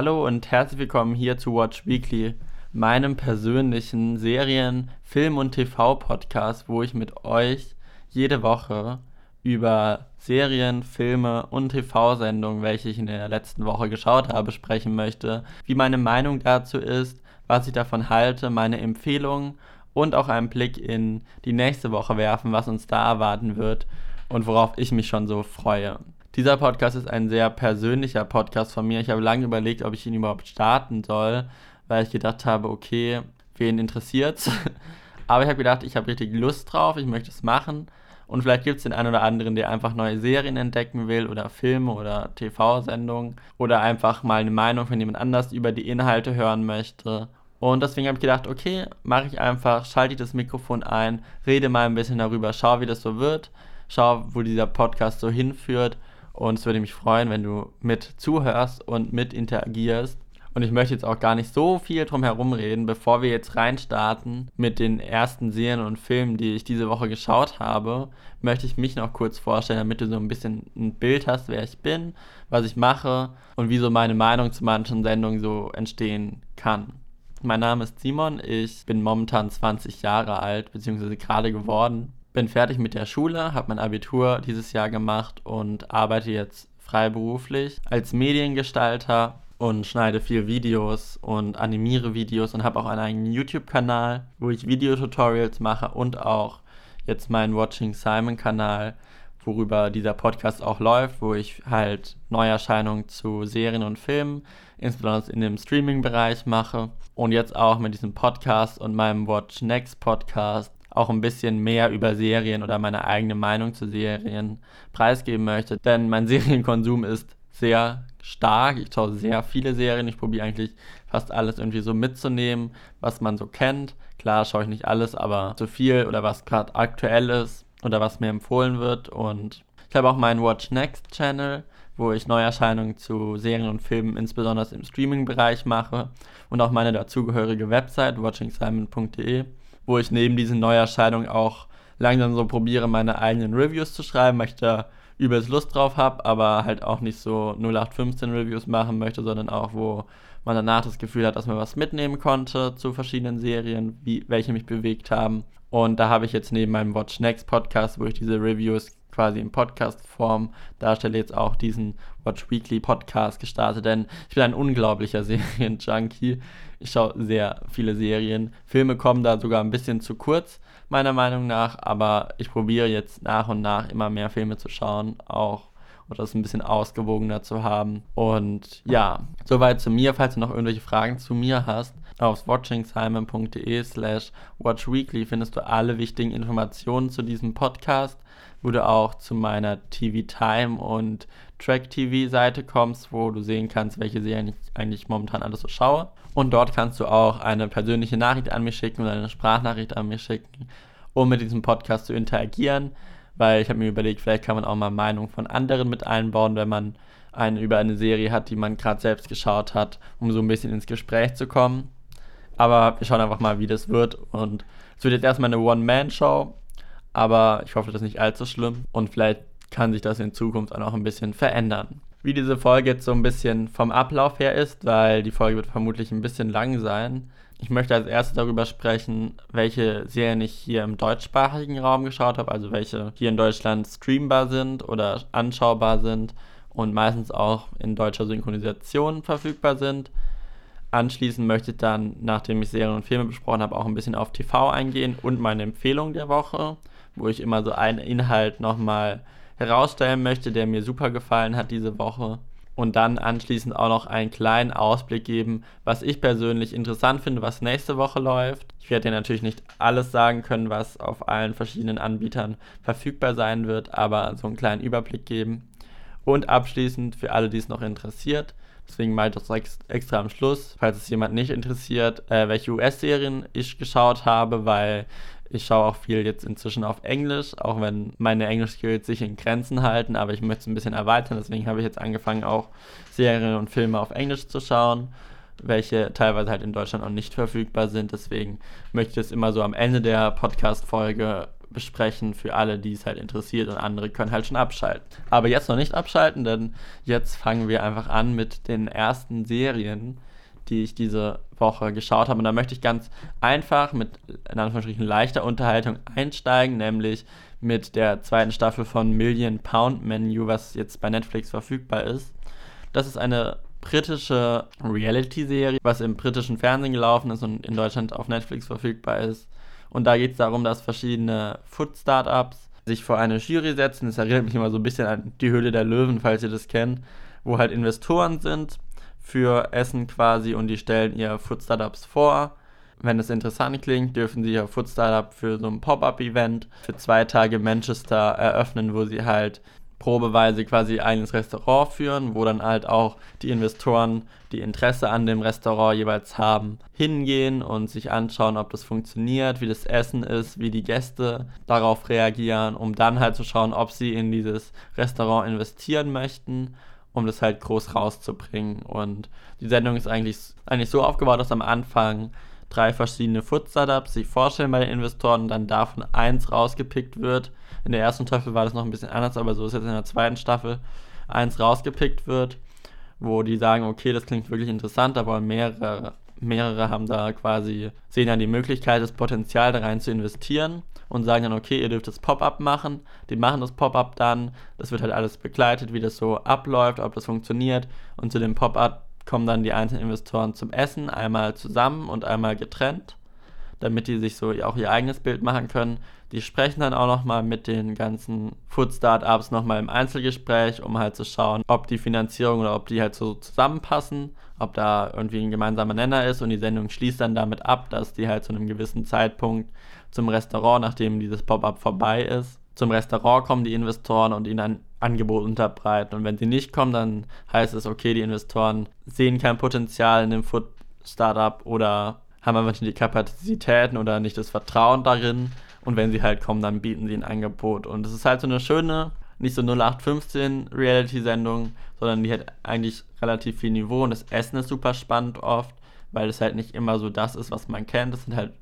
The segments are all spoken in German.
Hallo und herzlich willkommen hier zu Watch Weekly, meinem persönlichen Serien-, Film- und TV-Podcast, wo ich mit euch jede Woche über Serien, Filme und TV-Sendungen, welche ich in der letzten Woche geschaut habe, sprechen möchte, wie meine Meinung dazu ist, was ich davon halte, meine Empfehlungen und auch einen Blick in die nächste Woche werfen, was uns da erwarten wird und worauf ich mich schon so freue. Dieser Podcast ist ein sehr persönlicher Podcast von mir. Ich habe lange überlegt, ob ich ihn überhaupt starten soll, weil ich gedacht habe, okay, wen interessiert's? Aber ich habe gedacht, ich habe richtig Lust drauf, ich möchte es machen. Und vielleicht gibt es den einen oder anderen, der einfach neue Serien entdecken will oder Filme oder TV-Sendungen oder einfach mal eine Meinung von jemand anders über die Inhalte hören möchte. Und deswegen habe ich gedacht, okay, mache ich einfach, schalte ich das Mikrofon ein, rede mal ein bisschen darüber, schau, wie das so wird, schau, wo dieser Podcast so hinführt. Und es würde mich freuen, wenn du mit zuhörst und mit interagierst. Und ich möchte jetzt auch gar nicht so viel drum herum reden, bevor wir jetzt reinstarten mit den ersten Serien und Filmen, die ich diese Woche geschaut habe, möchte ich mich noch kurz vorstellen, damit du so ein bisschen ein Bild hast, wer ich bin, was ich mache und wie so meine Meinung zu manchen Sendungen so entstehen kann. Mein Name ist Simon, ich bin momentan 20 Jahre alt, beziehungsweise gerade geworden. Bin fertig mit der Schule, habe mein Abitur dieses Jahr gemacht und arbeite jetzt freiberuflich als Mediengestalter und schneide viel Videos und animiere Videos und habe auch einen eigenen YouTube-Kanal, wo ich Videotutorials mache und auch jetzt meinen Watching Simon-Kanal, worüber dieser Podcast auch läuft, wo ich halt Neuerscheinungen zu Serien und Filmen, insbesondere in dem Streaming-Bereich mache. Und jetzt auch mit diesem Podcast und meinem Watch Next Podcast auch ein bisschen mehr über Serien oder meine eigene Meinung zu Serien preisgeben möchte. Denn mein Serienkonsum ist sehr stark. Ich schaue sehr viele Serien. Ich probiere eigentlich fast alles irgendwie so mitzunehmen, was man so kennt. Klar schaue ich nicht alles, aber zu viel oder was gerade aktuell ist oder was mir empfohlen wird. Und ich habe auch meinen Watch Next Channel, wo ich Neuerscheinungen zu Serien und Filmen, insbesondere im Streaming-Bereich mache. Und auch meine dazugehörige Website, watchingsimon.de, wo ich neben diesen Neuerscheinungen auch langsam so probiere, meine eigenen Reviews zu schreiben, möchte übelst Lust drauf habe, aber halt auch nicht so 0815 Reviews machen möchte, sondern auch, wo man danach das Gefühl hat, dass man was mitnehmen konnte zu verschiedenen Serien, wie, welche mich bewegt haben. Und da habe ich jetzt neben meinem Watch Next Podcast, wo ich diese Reviews quasi in Podcast-Form darstelle, jetzt auch diesen Watch Weekly Podcast gestartet, denn ich bin ein unglaublicher Serien-Junkie. Ich schaue sehr viele Serien. Filme kommen da sogar ein bisschen zu kurz, meiner Meinung nach, aber ich probiere jetzt nach und nach immer mehr Filme zu schauen, auch oder das ein bisschen ausgewogener zu haben. Und ja, soweit zu mir. Falls du noch irgendwelche Fragen zu mir hast, auf watchingsimon.de slash watchweekly findest du alle wichtigen Informationen zu diesem Podcast, wo du auch zu meiner TV Time und Track TV Seite kommst, wo du sehen kannst, welche Serien ich eigentlich momentan alles so schaue. Und dort kannst du auch eine persönliche Nachricht an mich schicken oder eine Sprachnachricht an mich schicken, um mit diesem Podcast zu interagieren. Weil ich habe mir überlegt, vielleicht kann man auch mal Meinungen von anderen mit einbauen, wenn man eine über eine Serie hat, die man gerade selbst geschaut hat, um so ein bisschen ins Gespräch zu kommen. Aber wir schauen einfach mal, wie das wird. Und es wird jetzt erstmal eine One-Man-Show, aber ich hoffe, das ist nicht allzu schlimm. Und vielleicht kann sich das in Zukunft auch noch ein bisschen verändern wie diese Folge jetzt so ein bisschen vom Ablauf her ist, weil die Folge wird vermutlich ein bisschen lang sein. Ich möchte als erstes darüber sprechen, welche Serien ich hier im deutschsprachigen Raum geschaut habe, also welche hier in Deutschland streambar sind oder anschaubar sind und meistens auch in deutscher Synchronisation verfügbar sind. Anschließend möchte ich dann, nachdem ich Serien und Filme besprochen habe, auch ein bisschen auf TV eingehen und meine Empfehlung der Woche, wo ich immer so einen Inhalt nochmal herausstellen möchte, der mir super gefallen hat diese Woche. Und dann anschließend auch noch einen kleinen Ausblick geben, was ich persönlich interessant finde, was nächste Woche läuft. Ich werde dir natürlich nicht alles sagen können, was auf allen verschiedenen Anbietern verfügbar sein wird, aber so einen kleinen Überblick geben. Und abschließend für alle, die es noch interessiert, deswegen ich das extra am Schluss, falls es jemand nicht interessiert, äh, welche US-Serien ich geschaut habe, weil ich schaue auch viel jetzt inzwischen auf Englisch, auch wenn meine Englisch-Skills sich in Grenzen halten, aber ich möchte es ein bisschen erweitern. Deswegen habe ich jetzt angefangen, auch Serien und Filme auf Englisch zu schauen, welche teilweise halt in Deutschland auch nicht verfügbar sind. Deswegen möchte ich es immer so am Ende der Podcast-Folge besprechen für alle, die es halt interessiert und andere können halt schon abschalten. Aber jetzt noch nicht abschalten, denn jetzt fangen wir einfach an mit den ersten Serien, die ich diese Woche geschaut habe. Und da möchte ich ganz einfach mit in Anführungsstrichen leichter Unterhaltung einsteigen, nämlich mit der zweiten Staffel von Million Pound Menu, was jetzt bei Netflix verfügbar ist. Das ist eine britische Reality-Serie, was im britischen Fernsehen gelaufen ist und in Deutschland auf Netflix verfügbar ist. Und da geht es darum, dass verschiedene Food-Startups sich vor eine Jury setzen. Das erinnert mich immer so ein bisschen an die Höhle der Löwen, falls ihr das kennt, wo halt Investoren sind für Essen quasi und die stellen ihr Food Startups vor. Wenn es interessant klingt, dürfen sie ihr Food Startup für so ein Pop-Up-Event für zwei Tage Manchester eröffnen, wo sie halt probeweise quasi ein eigenes Restaurant führen, wo dann halt auch die Investoren, die Interesse an dem Restaurant jeweils haben, hingehen und sich anschauen, ob das funktioniert, wie das Essen ist, wie die Gäste darauf reagieren, um dann halt zu schauen, ob sie in dieses Restaurant investieren möchten, um das halt groß rauszubringen. Und die Sendung ist eigentlich, eigentlich so aufgebaut, dass am Anfang drei verschiedene Food-Startups sich vorstellen bei den Investoren und dann davon eins rausgepickt wird. In der ersten Staffel war das noch ein bisschen anders, aber so ist jetzt in der zweiten Staffel eins rausgepickt wird, wo die sagen, okay, das klingt wirklich interessant, aber mehrere, mehrere haben da quasi, sehen dann die Möglichkeit, das Potenzial da rein zu investieren und sagen dann, okay, ihr dürft das Pop-up machen. Die machen das Pop-up dann, das wird halt alles begleitet, wie das so abläuft, ob das funktioniert und zu dem Pop-up kommen dann die einzelnen Investoren zum Essen, einmal zusammen und einmal getrennt, damit die sich so auch ihr eigenes Bild machen können. Die sprechen dann auch nochmal mit den ganzen Food-Startups nochmal im Einzelgespräch, um halt zu schauen, ob die Finanzierung oder ob die halt so zusammenpassen, ob da irgendwie ein gemeinsamer Nenner ist und die Sendung schließt dann damit ab, dass die halt zu einem gewissen Zeitpunkt zum Restaurant, nachdem dieses Pop-up vorbei ist, zum Restaurant kommen die Investoren und ihnen ein Angebot unterbreiten. Und wenn sie nicht kommen, dann heißt es, okay, die Investoren sehen kein Potenzial in dem Food-Startup oder haben einfach nicht die Kapazitäten oder nicht das Vertrauen darin. Und wenn sie halt kommen, dann bieten sie ein Angebot. Und es ist halt so eine schöne, nicht so 0815 Reality-Sendung, sondern die hat eigentlich relativ viel Niveau und das Essen ist super spannend oft, weil es halt nicht immer so das ist, was man kennt. Es sind halt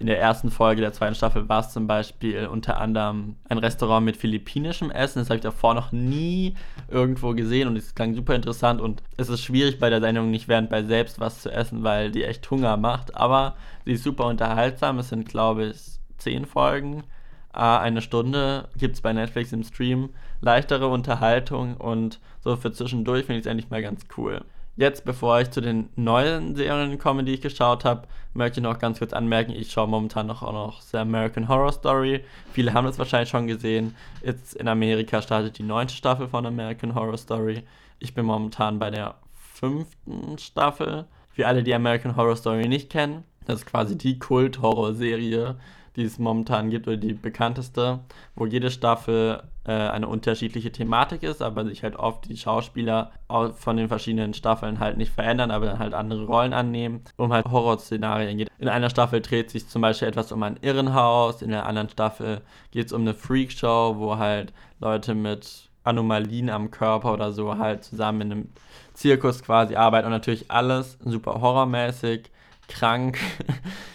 in der ersten Folge der zweiten Staffel war es zum Beispiel unter anderem ein Restaurant mit philippinischem Essen. Das habe ich davor noch nie irgendwo gesehen und es klang super interessant. Und es ist schwierig bei der Sendung nicht während bei selbst was zu essen, weil die echt Hunger macht. Aber sie ist super unterhaltsam. Es sind, glaube ich, zehn Folgen. Eine Stunde gibt es bei Netflix im Stream. Leichtere Unterhaltung und so für zwischendurch finde ich es endlich mal ganz cool. Jetzt, bevor ich zu den neuen Serien komme, die ich geschaut habe, möchte ich noch ganz kurz anmerken, ich schaue momentan noch auch noch The American Horror Story. Viele haben das wahrscheinlich schon gesehen. Jetzt in Amerika startet die neunte Staffel von American Horror Story. Ich bin momentan bei der fünften Staffel. Für alle, die American Horror Story nicht kennen, das ist quasi die Kult-Horror-Serie, die es momentan gibt, oder die bekannteste, wo jede Staffel äh, eine unterschiedliche Thematik ist, aber sich halt oft die Schauspieler von den verschiedenen Staffeln halt nicht verändern, aber dann halt andere Rollen annehmen, um halt Horrorszenarien geht. In einer Staffel dreht sich zum Beispiel etwas um ein Irrenhaus, in der anderen Staffel geht es um eine Freakshow, wo halt Leute mit Anomalien am Körper oder so halt zusammen in einem Zirkus quasi arbeiten und natürlich alles super horrormäßig, krank.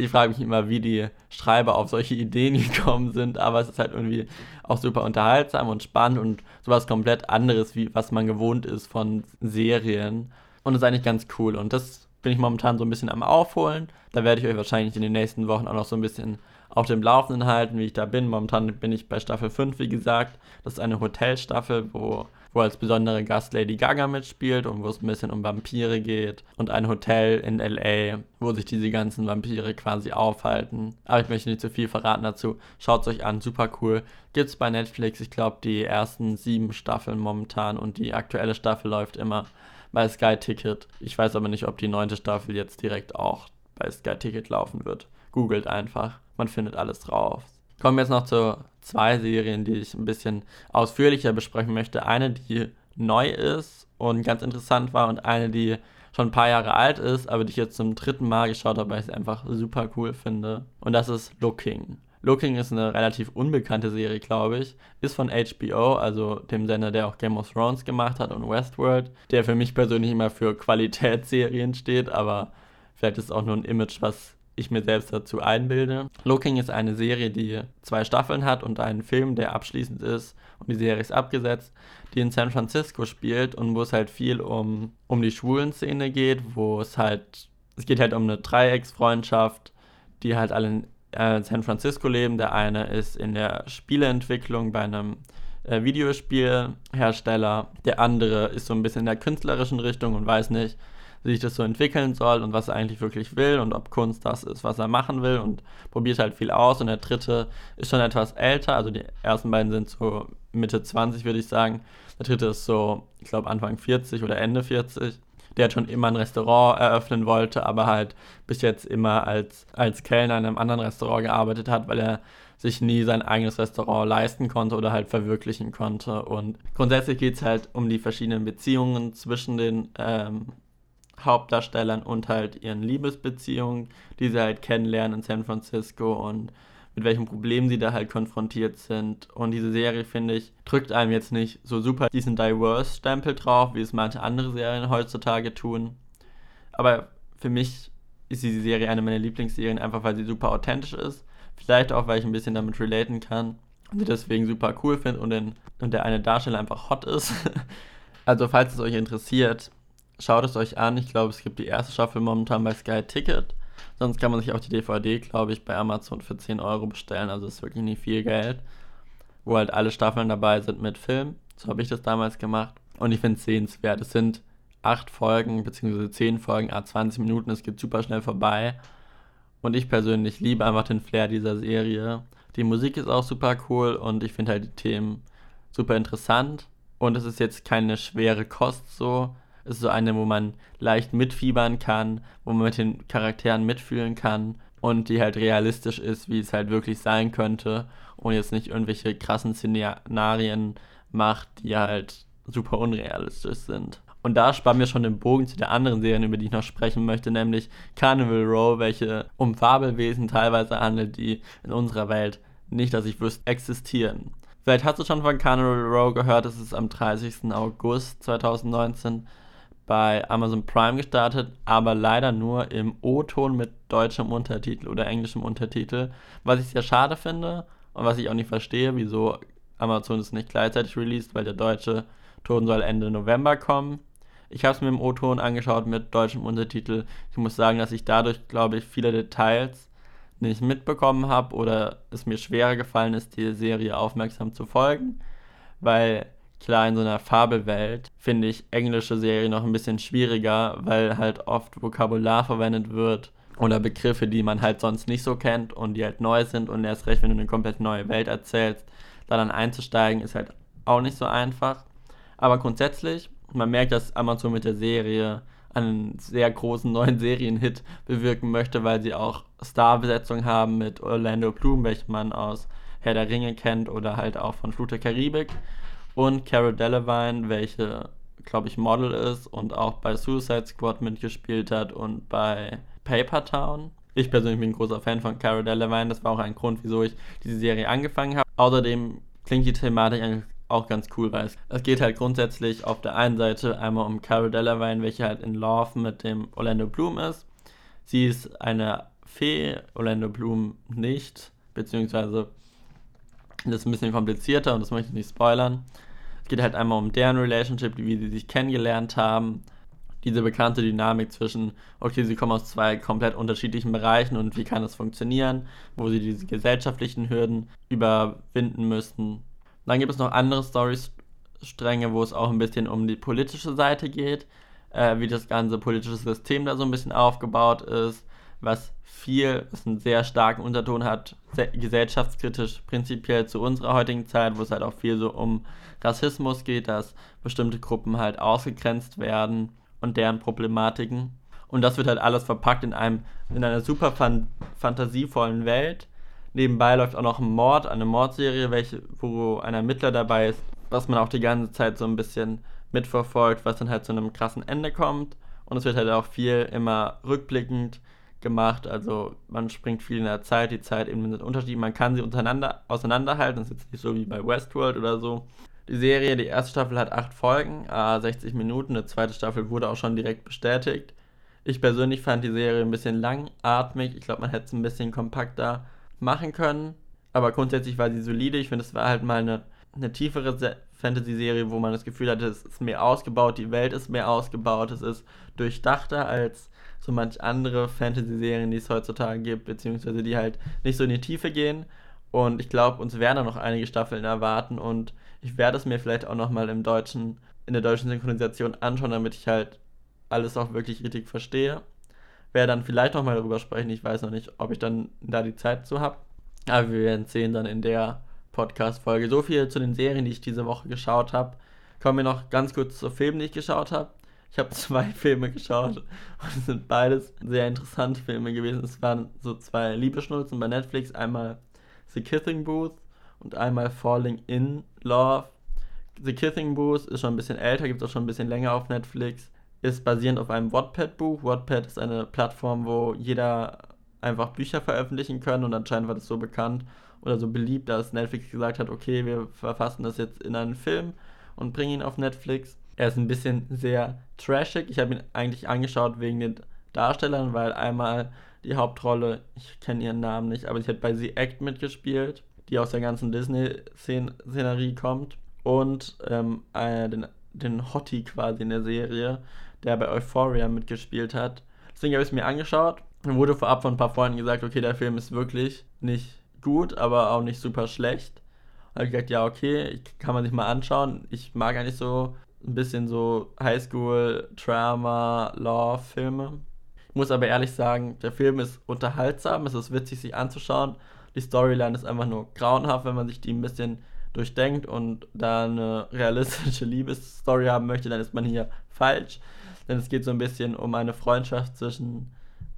ich frage mich immer, wie die Schreiber auf solche Ideen gekommen sind, aber es ist halt irgendwie auch super unterhaltsam und spannend und sowas komplett anderes, wie was man gewohnt ist von Serien. Und ist eigentlich ganz cool. Und das bin ich momentan so ein bisschen am Aufholen. Da werde ich euch wahrscheinlich in den nächsten Wochen auch noch so ein bisschen auf dem Laufenden halten, wie ich da bin. Momentan bin ich bei Staffel 5, wie gesagt. Das ist eine Hotelstaffel, wo wo als besondere Gast Lady Gaga mitspielt und wo es ein bisschen um Vampire geht und ein Hotel in LA, wo sich diese ganzen Vampire quasi aufhalten. Aber ich möchte nicht zu viel verraten dazu. Schaut es euch an, super cool. Gibt's bei Netflix, ich glaube, die ersten sieben Staffeln momentan und die aktuelle Staffel läuft immer bei Sky Ticket. Ich weiß aber nicht, ob die neunte Staffel jetzt direkt auch bei Sky Ticket laufen wird. Googelt einfach, man findet alles drauf. Kommen wir jetzt noch zu zwei Serien, die ich ein bisschen ausführlicher besprechen möchte. Eine, die neu ist und ganz interessant war und eine, die schon ein paar Jahre alt ist, aber die ich jetzt zum dritten Mal geschaut habe, weil ich es einfach super cool finde. Und das ist Looking. Looking ist eine relativ unbekannte Serie, glaube ich. Ist von HBO, also dem Sender, der auch Game of Thrones gemacht hat und Westworld, der für mich persönlich immer für Qualitätsserien steht, aber vielleicht ist es auch nur ein Image, was ich mir selbst dazu einbilde. Looking ist eine Serie, die zwei Staffeln hat und einen Film, der abschließend ist und die Serie ist abgesetzt, die in San Francisco spielt und wo es halt viel um, um die schwulen Szene geht, wo es halt, es geht halt um eine Dreiecksfreundschaft, die halt alle in äh, San Francisco leben. Der eine ist in der Spieleentwicklung bei einem äh, Videospielhersteller, der andere ist so ein bisschen in der künstlerischen Richtung und weiß nicht, wie sich das so entwickeln soll und was er eigentlich wirklich will und ob Kunst das ist, was er machen will und probiert halt viel aus. Und der dritte ist schon etwas älter, also die ersten beiden sind so Mitte 20, würde ich sagen. Der dritte ist so, ich glaube, Anfang 40 oder Ende 40. Der hat schon immer ein Restaurant eröffnen wollte, aber halt bis jetzt immer als, als Kellner in einem anderen Restaurant gearbeitet hat, weil er sich nie sein eigenes Restaurant leisten konnte oder halt verwirklichen konnte. Und grundsätzlich geht es halt um die verschiedenen Beziehungen zwischen den ähm, Hauptdarstellern und halt ihren Liebesbeziehungen, die sie halt kennenlernen in San Francisco und mit welchen Problemen sie da halt konfrontiert sind. Und diese Serie, finde ich, drückt einem jetzt nicht so super diesen Diverse-Stempel drauf, wie es manche andere Serien heutzutage tun. Aber für mich ist diese Serie eine meiner Lieblingsserien, einfach weil sie super authentisch ist. Vielleicht auch, weil ich ein bisschen damit relaten kann und sie deswegen super cool finde und, und der eine Darsteller einfach hot ist. also, falls es euch interessiert, schaut es euch an. Ich glaube, es gibt die erste Staffel momentan bei Sky Ticket. Sonst kann man sich auch die DVD, glaube ich, bei Amazon für 10 Euro bestellen. Also ist wirklich nicht viel Geld. Wo halt alle Staffeln dabei sind mit Film. So habe ich das damals gemacht. Und ich finde es sehenswert. Es sind 8 Folgen, beziehungsweise 10 Folgen, a 20 Minuten. Es geht super schnell vorbei. Und ich persönlich liebe einfach den Flair dieser Serie. Die Musik ist auch super cool und ich finde halt die Themen super interessant. Und es ist jetzt keine schwere Kost so, ist so eine, wo man leicht mitfiebern kann, wo man mit den Charakteren mitfühlen kann und die halt realistisch ist, wie es halt wirklich sein könnte und jetzt nicht irgendwelche krassen Szenarien macht, die halt super unrealistisch sind. Und da spannen wir schon den Bogen zu der anderen Serie, über die ich noch sprechen möchte, nämlich Carnival Row, welche um Fabelwesen teilweise handelt, die in unserer Welt nicht, dass ich wüsste, existieren. Vielleicht hast du schon von Carnival Row gehört, es ist am 30. August 2019 bei Amazon Prime gestartet, aber leider nur im O-Ton mit deutschem Untertitel oder englischem Untertitel, was ich sehr schade finde und was ich auch nicht verstehe, wieso Amazon es nicht gleichzeitig released, weil der deutsche Ton soll Ende November kommen. Ich habe es mir im O-Ton angeschaut mit deutschem Untertitel. Ich muss sagen, dass ich dadurch, glaube ich, viele Details nicht mitbekommen habe oder es mir schwerer gefallen ist, die Serie aufmerksam zu folgen, weil klar, in so einer Fabelwelt finde ich englische Serien noch ein bisschen schwieriger, weil halt oft Vokabular verwendet wird oder Begriffe, die man halt sonst nicht so kennt und die halt neu sind und erst recht, wenn du eine komplett neue Welt erzählst, da dann einzusteigen, ist halt auch nicht so einfach. Aber grundsätzlich, man merkt, dass Amazon mit der Serie einen sehr großen neuen Serienhit bewirken möchte, weil sie auch Starbesetzung haben mit Orlando Bloom, welchen man aus Herr der Ringe kennt oder halt auch von Flut der Karibik und Cara Delevingne, welche, glaube ich, Model ist und auch bei Suicide Squad mitgespielt hat und bei Paper Town. Ich persönlich bin ein großer Fan von Cara Delevingne, das war auch ein Grund, wieso ich diese Serie angefangen habe. Außerdem klingt die Thematik eigentlich auch ganz cool, weil es, es geht halt grundsätzlich auf der einen Seite einmal um Cara Delevingne, welche halt in Love mit dem Orlando Bloom ist. Sie ist eine Fee, Orlando Bloom nicht, beziehungsweise das ist ein bisschen komplizierter und das möchte ich nicht spoilern. Geht halt einmal um deren Relationship, wie sie sich kennengelernt haben. Diese bekannte Dynamik zwischen, okay, sie kommen aus zwei komplett unterschiedlichen Bereichen und wie kann das funktionieren, wo sie diese gesellschaftlichen Hürden überwinden müssen. Dann gibt es noch andere Storystränge, wo es auch ein bisschen um die politische Seite geht, äh, wie das ganze politische System da so ein bisschen aufgebaut ist, was viel, was einen sehr starken Unterton hat, gesellschaftskritisch prinzipiell zu unserer heutigen Zeit, wo es halt auch viel so um Rassismus geht, dass bestimmte Gruppen halt ausgegrenzt werden und deren Problematiken. Und das wird halt alles verpackt in einem, in einer super fan fantasievollen Welt. Nebenbei läuft auch noch ein Mord, eine Mordserie, welche, wo ein Ermittler dabei ist, was man auch die ganze Zeit so ein bisschen mitverfolgt, was dann halt zu einem krassen Ende kommt. Und es wird halt auch viel immer rückblickend gemacht. Also man springt viel in der Zeit, die Zeit eben mit Unterschieden. Man kann sie untereinander auseinanderhalten. Das ist jetzt nicht so wie bei Westworld oder so. Die Serie, die erste Staffel hat acht Folgen, äh, 60 Minuten. Eine zweite Staffel wurde auch schon direkt bestätigt. Ich persönlich fand die Serie ein bisschen langatmig. Ich glaube, man hätte es ein bisschen kompakter machen können. Aber grundsätzlich war sie solide. Ich finde, es war halt mal eine, eine tiefere Fantasy-Serie, wo man das Gefühl hatte, es ist mehr ausgebaut, die Welt ist mehr ausgebaut, es ist durchdachter als so manch andere Fantasy-Serien, die es heutzutage gibt, beziehungsweise die halt nicht so in die Tiefe gehen. Und ich glaube, uns werden da noch einige Staffeln erwarten und ich werde es mir vielleicht auch nochmal im deutschen, in der deutschen Synchronisation anschauen, damit ich halt alles auch wirklich richtig verstehe. Werde dann vielleicht nochmal darüber sprechen. Ich weiß noch nicht, ob ich dann da die Zeit zu habe. Aber wir werden sehen dann in der Podcast-Folge. So viel zu den Serien, die ich diese Woche geschaut habe. Kommen wir noch ganz kurz zu Filmen, die ich geschaut habe. Ich habe zwei Filme geschaut und es sind beides sehr interessante Filme gewesen. Es waren so zwei Liebeschnulzen bei Netflix. Einmal The Kissing Booth und einmal Falling in Love. The Kissing Booth ist schon ein bisschen älter, gibt es auch schon ein bisschen länger auf Netflix. Ist basierend auf einem Wattpad-Buch. Wattpad ist eine Plattform, wo jeder einfach Bücher veröffentlichen kann und anscheinend war das so bekannt oder so beliebt, dass Netflix gesagt hat, okay, wir verfassen das jetzt in einen Film und bringen ihn auf Netflix. Er ist ein bisschen sehr trashig. Ich habe ihn eigentlich angeschaut wegen den Darstellern, weil einmal die Hauptrolle, ich kenne ihren Namen nicht, aber sie hat bei The Act mitgespielt, die aus der ganzen Disney-Szenerie kommt. Und ähm, äh, den, den Hottie quasi in der Serie, der bei Euphoria mitgespielt hat. Deswegen habe ich es mir angeschaut. Dann wurde vorab von ein paar Freunden gesagt, okay, der Film ist wirklich nicht gut, aber auch nicht super schlecht. Habe ich gesagt, ja, okay, kann man sich mal anschauen. Ich mag eigentlich so ein bisschen so Highschool, Drama, Law-Filme. Ich muss aber ehrlich sagen, der Film ist unterhaltsam, es ist witzig, sich anzuschauen. Die Storyline ist einfach nur grauenhaft, wenn man sich die ein bisschen durchdenkt und da eine realistische Liebesstory haben möchte, dann ist man hier falsch. Denn es geht so ein bisschen um eine Freundschaft zwischen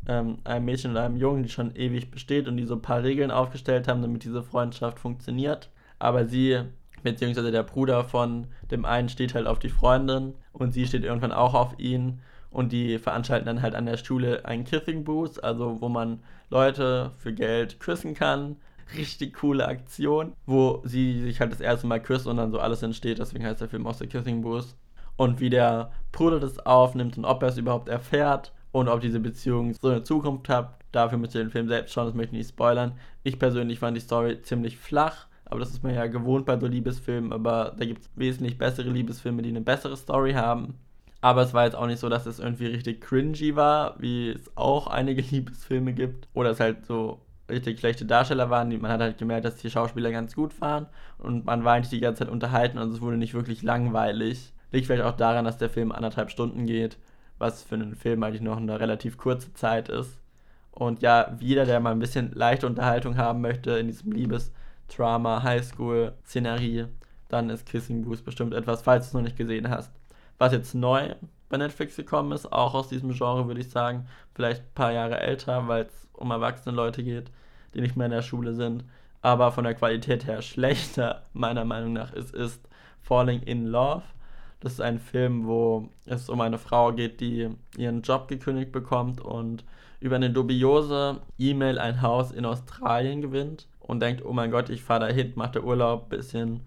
ähm, einem Mädchen und einem Jungen, die schon ewig besteht und die so ein paar Regeln aufgestellt haben, damit diese Freundschaft funktioniert. Aber sie, beziehungsweise der Bruder von dem einen, steht halt auf die Freundin und sie steht irgendwann auch auf ihn. Und die veranstalten dann halt an der Schule einen Kissing Booth, also wo man Leute für Geld küssen kann. Richtig coole Aktion, wo sie sich halt das erste Mal küsst und dann so alles entsteht. Deswegen heißt der Film auch The Kissing Booth. Und wie der Bruder das aufnimmt und ob er es überhaupt erfährt und ob diese Beziehung so eine Zukunft hat. Dafür müsst ihr den Film selbst schauen, das möchte ich nicht spoilern. Ich persönlich fand die Story ziemlich flach, aber das ist mir ja gewohnt bei so Liebesfilmen, aber da gibt es wesentlich bessere Liebesfilme, die eine bessere Story haben. Aber es war jetzt auch nicht so, dass es irgendwie richtig cringy war, wie es auch einige Liebesfilme gibt. Oder es halt so richtig schlechte Darsteller waren. Man hat halt gemerkt, dass die Schauspieler ganz gut waren und man war eigentlich die ganze Zeit unterhalten und es wurde nicht wirklich langweilig. Liegt vielleicht auch daran, dass der Film anderthalb Stunden geht was für einen Film eigentlich noch eine relativ kurze Zeit ist. Und ja, jeder, der mal ein bisschen leichte Unterhaltung haben möchte in diesem Liebes-Drama, Highschool-Szenerie, dann ist Kissing Booth bestimmt etwas, falls du es noch nicht gesehen hast. Was jetzt neu bei Netflix gekommen ist, auch aus diesem Genre, würde ich sagen, vielleicht ein paar Jahre älter, weil es um erwachsene Leute geht, die nicht mehr in der Schule sind, aber von der Qualität her schlechter, meiner Meinung nach, ist, ist Falling in Love. Das ist ein Film, wo es um eine Frau geht, die ihren Job gekündigt bekommt und über eine dubiose E-Mail ein Haus in Australien gewinnt und denkt, oh mein Gott, ich fahre dahin, mache Urlaub, bisschen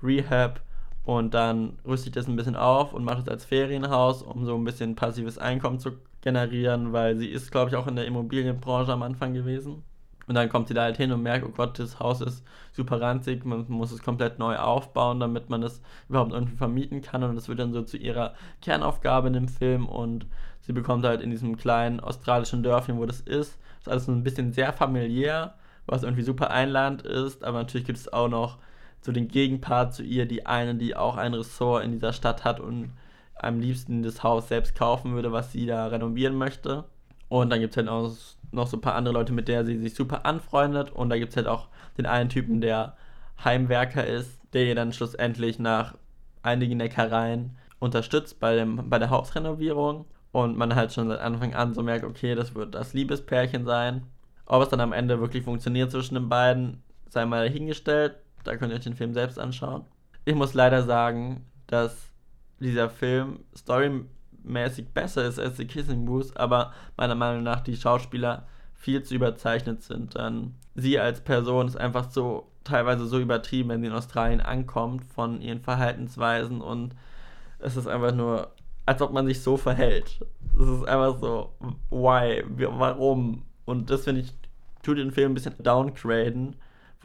Rehab und dann rüste ich das ein bisschen auf und mache es als Ferienhaus, um so ein bisschen passives Einkommen zu generieren, weil sie ist, glaube ich, auch in der Immobilienbranche am Anfang gewesen. Und dann kommt sie da halt hin und merkt, oh Gott, das Haus ist super ranzig, man muss es komplett neu aufbauen, damit man es überhaupt irgendwie vermieten kann. Und das wird dann so zu ihrer Kernaufgabe in dem Film. Und sie bekommt halt in diesem kleinen australischen Dörfchen, wo das ist, ist alles so ein bisschen sehr familiär, was irgendwie super einladend ist. Aber natürlich gibt es auch noch so den Gegenpart zu ihr, die eine, die auch ein Ressort in dieser Stadt hat und am liebsten das Haus selbst kaufen würde, was sie da renovieren möchte. Und dann gibt es halt auch noch so ein paar andere Leute, mit der sie sich super anfreundet. Und da gibt es halt auch den einen Typen, der Heimwerker ist, der ihr dann schlussendlich nach einigen Neckereien unterstützt bei, dem, bei der Hausrenovierung. Und man halt schon seit Anfang an so merkt, okay, das wird das Liebespärchen sein. Ob es dann am Ende wirklich funktioniert zwischen den beiden, sei mal dahingestellt. Da könnt ihr euch den Film selbst anschauen. Ich muss leider sagen, dass dieser Film story mäßig besser ist als The Kissing Booth, aber meiner Meinung nach die Schauspieler viel zu überzeichnet sind. Dann sie als Person ist einfach so teilweise so übertrieben, wenn sie in Australien ankommt von ihren Verhaltensweisen und es ist einfach nur, als ob man sich so verhält. Es ist einfach so, why, warum. Und das finde ich, tut den Film ein bisschen downgraden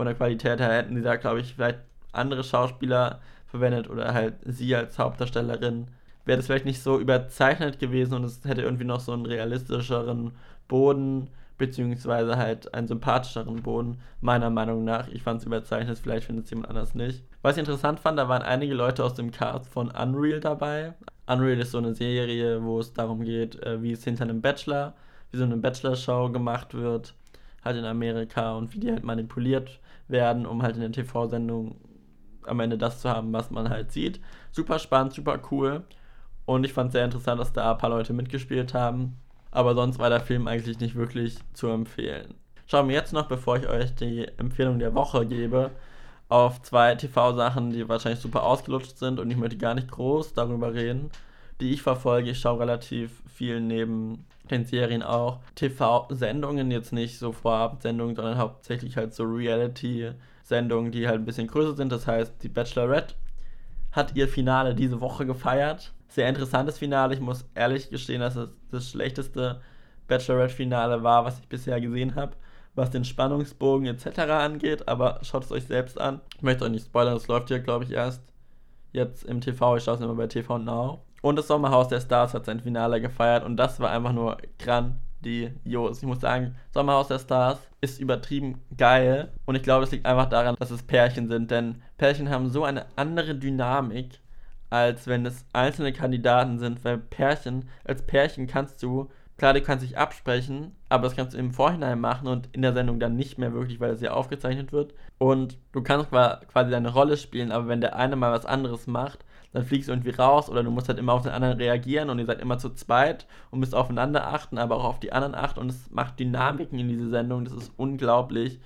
von der Qualität her. Hätten sie da, glaube ich, vielleicht andere Schauspieler verwendet oder halt sie als Hauptdarstellerin, wäre das vielleicht nicht so überzeichnet gewesen und es hätte irgendwie noch so einen realistischeren Boden, beziehungsweise halt einen sympathischeren Boden, meiner Meinung nach. Ich fand es überzeichnet, vielleicht findet es jemand anders nicht. Was ich interessant fand, da waren einige Leute aus dem Cast von Unreal dabei. Unreal ist so eine Serie, wo es darum geht, äh, wie es hinter einem Bachelor, wie so eine Bachelor-Show gemacht wird, halt in Amerika und wie die halt manipuliert werden, um halt in der TV-Sendung am Ende das zu haben, was man halt sieht. Super spannend, super cool. Und ich fand es sehr interessant, dass da ein paar Leute mitgespielt haben. Aber sonst war der Film eigentlich nicht wirklich zu empfehlen. Schauen wir jetzt noch, bevor ich euch die Empfehlung der Woche gebe, auf zwei TV-Sachen, die wahrscheinlich super ausgelutscht sind und ich möchte gar nicht groß darüber reden, die ich verfolge. Ich schaue relativ viel neben den Serien auch TV-Sendungen, jetzt nicht so Vorabendsendungen, sondern hauptsächlich halt so Reality-Sendungen, die halt ein bisschen größer sind. Das heißt, die Bachelorette hat ihr Finale diese Woche gefeiert. Sehr interessantes Finale. Ich muss ehrlich gestehen, dass es das schlechteste Bachelorette-Finale war, was ich bisher gesehen habe was den Spannungsbogen etc. angeht, aber schaut es euch selbst an. Ich möchte euch nicht spoilern, das läuft hier, glaube ich, erst jetzt im TV. Ich schaue es immer bei TV Now. Und das Sommerhaus der Stars hat sein Finale gefeiert und das war einfach nur grandios. Ich muss sagen, Sommerhaus der Stars ist übertrieben geil und ich glaube, es liegt einfach daran, dass es Pärchen sind, denn Pärchen haben so eine andere Dynamik, als wenn es einzelne Kandidaten sind, weil Pärchen, als Pärchen kannst du Klar, du kannst dich absprechen, aber das kannst du im Vorhinein machen und in der Sendung dann nicht mehr wirklich, weil es ja aufgezeichnet wird. Und du kannst quasi deine Rolle spielen, aber wenn der eine mal was anderes macht, dann fliegst du irgendwie raus oder du musst halt immer auf den anderen reagieren und ihr seid immer zu zweit und müsst aufeinander achten, aber auch auf die anderen achten und es macht Dynamiken in diese Sendung, das ist unglaublich.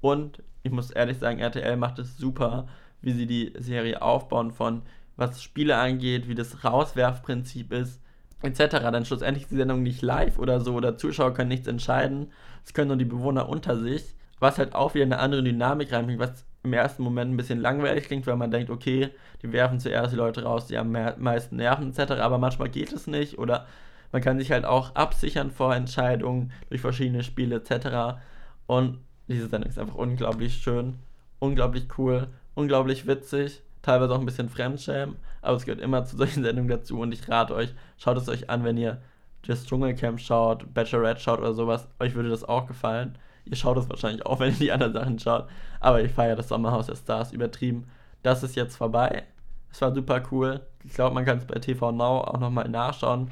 Und ich muss ehrlich sagen, RTL macht es super, wie sie die Serie aufbauen von was Spiele angeht, wie das Rauswerfprinzip ist etc. Dann schlussendlich ist die Sendung nicht live oder so oder Zuschauer können nichts entscheiden. Es können nur die Bewohner unter sich, was halt auch wieder eine andere Dynamik reinbringt, was im ersten Moment ein bisschen langweilig klingt, weil man denkt, okay, die werfen zuerst die Leute raus, die am meisten nerven etc. Aber manchmal geht es nicht oder man kann sich halt auch absichern vor Entscheidungen durch verschiedene Spiele etc. Und diese Sendung ist einfach unglaublich schön, unglaublich cool, unglaublich witzig teilweise auch ein bisschen Fremdschämen, aber es gehört immer zu solchen Sendungen dazu und ich rate euch, schaut es euch an, wenn ihr das Dschungelcamp schaut, Bachelorette schaut oder sowas, euch würde das auch gefallen. Ihr schaut es wahrscheinlich auch, wenn ihr die anderen Sachen schaut, aber ich feiere das Sommerhaus der Stars übertrieben. Das ist jetzt vorbei. Es war super cool. Ich glaube, man kann es bei TV Now auch nochmal nachschauen,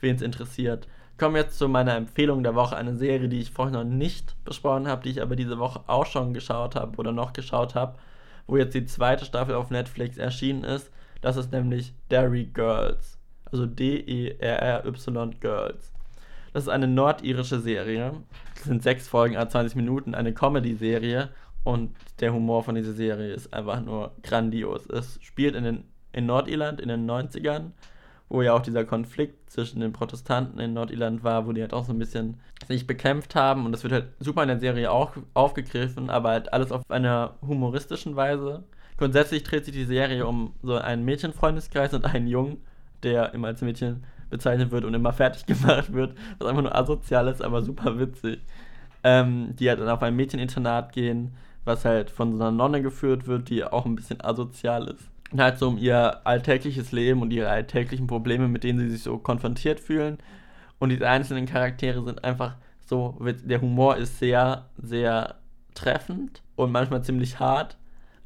wen es interessiert. Kommen wir jetzt zu meiner Empfehlung der Woche, eine Serie, die ich vorhin noch nicht besprochen habe, die ich aber diese Woche auch schon geschaut habe oder noch geschaut habe wo jetzt die zweite Staffel auf Netflix erschienen ist. Das ist nämlich Derry Girls. Also D-E-R-R-Y Girls. Das ist eine nordirische Serie. Das sind sechs Folgen, a 20 Minuten, eine Comedy-Serie. Und der Humor von dieser Serie ist einfach nur grandios. Es spielt in, den, in Nordirland in den 90ern wo ja auch dieser Konflikt zwischen den Protestanten in Nordirland war, wo die halt auch so ein bisschen sich bekämpft haben und das wird halt super in der Serie auch aufgegriffen, aber halt alles auf einer humoristischen Weise. Grundsätzlich dreht sich die Serie um so einen Mädchenfreundeskreis und einen Jungen, der immer als Mädchen bezeichnet wird und immer fertig gemacht wird, was einfach nur asozial ist, aber super witzig. Ähm, die halt dann auf ein Mädcheninternat gehen, was halt von so einer Nonne geführt wird, die auch ein bisschen asozial ist halt so um ihr alltägliches Leben und ihre alltäglichen Probleme, mit denen sie sich so konfrontiert fühlen. Und diese einzelnen Charaktere sind einfach so, der Humor ist sehr, sehr treffend und manchmal ziemlich hart,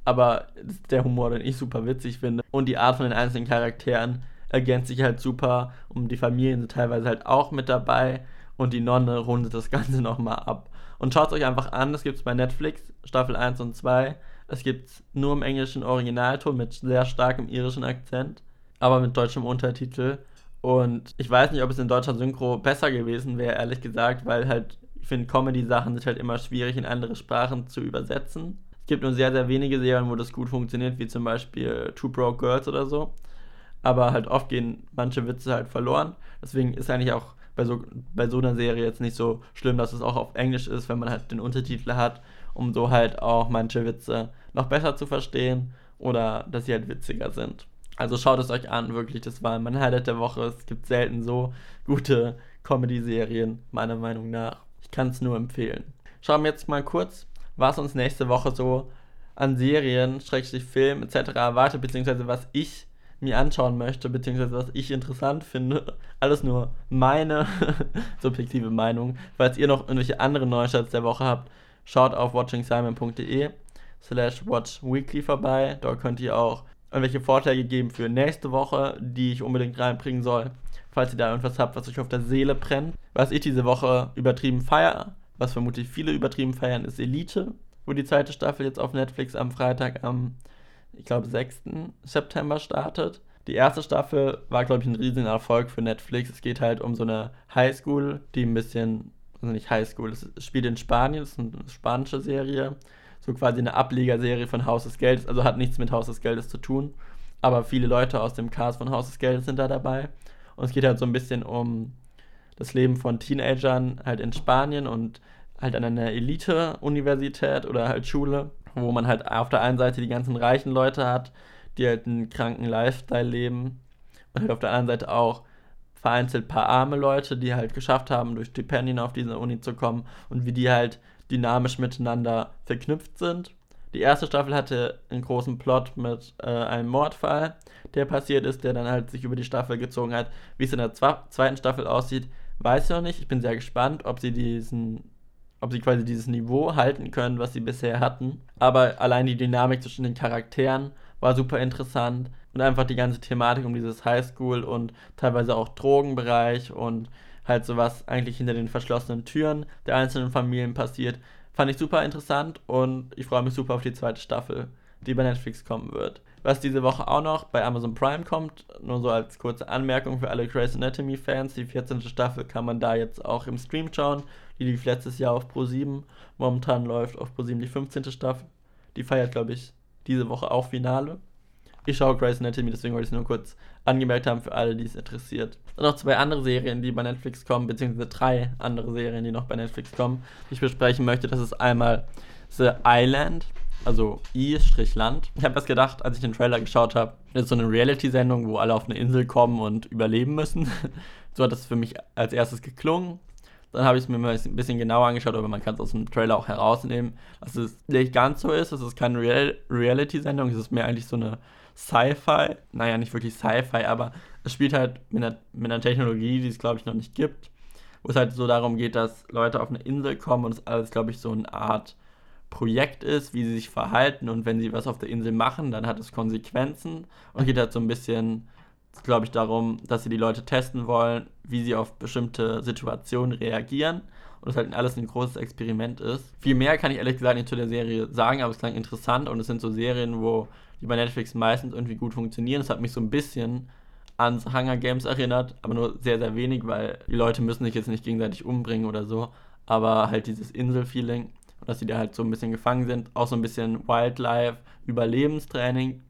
aber der Humor, den ich super witzig finde. Und die Art von den einzelnen Charakteren ergänzt sich halt super und die Familien sind teilweise halt auch mit dabei und die Nonne rundet das Ganze nochmal ab. Und schaut es euch einfach an, das gibt es bei Netflix, Staffel 1 und 2. Es gibt nur im englischen Originalton mit sehr starkem irischen Akzent, aber mit deutschem Untertitel. Und ich weiß nicht, ob es in deutscher Synchro besser gewesen wäre, ehrlich gesagt, weil halt, ich finde, Comedy-Sachen sind halt immer schwierig in andere Sprachen zu übersetzen. Es gibt nur sehr, sehr wenige Serien, wo das gut funktioniert, wie zum Beispiel Two Broke Girls oder so. Aber halt oft gehen manche Witze halt verloren. Deswegen ist eigentlich auch bei so, bei so einer Serie jetzt nicht so schlimm, dass es auch auf Englisch ist, wenn man halt den Untertitel hat um so halt auch manche Witze noch besser zu verstehen oder dass sie halt witziger sind. Also schaut es euch an, wirklich, das war mein Highlight der Woche. Es gibt selten so gute Comedy-Serien, meiner Meinung nach. Ich kann es nur empfehlen. Schauen wir jetzt mal kurz, was uns nächste Woche so an Serien, Schrägstrich Film etc. erwartet, beziehungsweise was ich mir anschauen möchte, beziehungsweise was ich interessant finde. Alles nur meine subjektive Meinung. Falls ihr noch irgendwelche anderen Neustarts der Woche habt, schaut auf watchingsimon.de slash watchweekly vorbei. Dort könnt ihr auch irgendwelche Vorschläge geben für nächste Woche, die ich unbedingt reinbringen soll. Falls ihr da irgendwas habt, was euch auf der Seele brennt. Was ich diese Woche übertrieben feiere, was vermutlich viele übertrieben feiern, ist Elite, wo die zweite Staffel jetzt auf Netflix am Freitag am, ich glaube, 6. September startet. Die erste Staffel war, glaube ich, ein riesiger Erfolg für Netflix. Es geht halt um so eine Highschool, die ein bisschen, also nicht Highschool, es spielt in Spanien, es ist eine spanische Serie so quasi eine Ablegerserie von Haus des Geldes, also hat nichts mit Haus des Geldes zu tun, aber viele Leute aus dem Cast von Haus des Geldes sind da dabei und es geht halt so ein bisschen um das Leben von Teenagern halt in Spanien und halt an einer Elite-Universität oder halt Schule, wo man halt auf der einen Seite die ganzen reichen Leute hat, die halt einen kranken Lifestyle leben und halt auf der anderen Seite auch vereinzelt paar arme Leute, die halt geschafft haben, durch Stipendien auf diese Uni zu kommen und wie die halt dynamisch miteinander verknüpft sind. Die erste Staffel hatte einen großen Plot mit äh, einem Mordfall, der passiert ist, der dann halt sich über die Staffel gezogen hat. Wie es in der zweiten Staffel aussieht, weiß ich noch nicht. Ich bin sehr gespannt, ob sie diesen, ob sie quasi dieses Niveau halten können, was sie bisher hatten. Aber allein die Dynamik zwischen den Charakteren war super interessant und einfach die ganze Thematik um dieses Highschool und teilweise auch Drogenbereich und halt sowas eigentlich hinter den verschlossenen Türen der einzelnen Familien passiert. Fand ich super interessant und ich freue mich super auf die zweite Staffel, die bei Netflix kommen wird. Was diese Woche auch noch bei Amazon Prime kommt, nur so als kurze Anmerkung für alle Grey's Anatomy Fans, die 14. Staffel kann man da jetzt auch im Stream schauen. Die lief letztes Jahr auf Pro 7, momentan läuft auf Pro 7 die 15. Staffel. Die feiert, glaube ich, diese Woche auch Finale. Ich schaue Grey's Anatomy, deswegen wollte ich es nur kurz angemerkt haben für alle, die es interessiert. Und noch zwei andere Serien, die bei Netflix kommen, beziehungsweise drei andere Serien, die noch bei Netflix kommen, die ich besprechen möchte. Das ist einmal The Island, also I-Land. Ich habe was gedacht, als ich den Trailer geschaut habe. Das ist so eine Reality-Sendung, wo alle auf eine Insel kommen und überleben müssen. so hat das für mich als erstes geklungen. Dann habe ich es mir mal ein bisschen genauer angeschaut, aber man kann es aus dem Trailer auch herausnehmen, dass es nicht ganz so ist. Es ist keine Real Reality-Sendung, es ist mehr eigentlich so eine Sci-Fi. Naja, nicht wirklich Sci-Fi, aber es spielt halt mit einer, mit einer Technologie, die es, glaube ich, noch nicht gibt. Wo es halt so darum geht, dass Leute auf eine Insel kommen und es alles, glaube ich, so eine Art Projekt ist, wie sie sich verhalten und wenn sie was auf der Insel machen, dann hat es Konsequenzen und geht halt so ein bisschen, glaube ich, darum, dass sie die Leute testen wollen, wie sie auf bestimmte Situationen reagieren und es halt alles ein großes Experiment ist. Viel mehr kann ich ehrlich gesagt nicht zu der Serie sagen, aber es klang interessant und es sind so Serien, wo die bei Netflix meistens irgendwie gut funktionieren. Es hat mich so ein bisschen ans Hunger Games erinnert, aber nur sehr, sehr wenig, weil die Leute müssen sich jetzt nicht gegenseitig umbringen oder so. Aber halt dieses Insel-Feeling und dass sie da halt so ein bisschen gefangen sind. Auch so ein bisschen Wildlife, Überlebenstraining,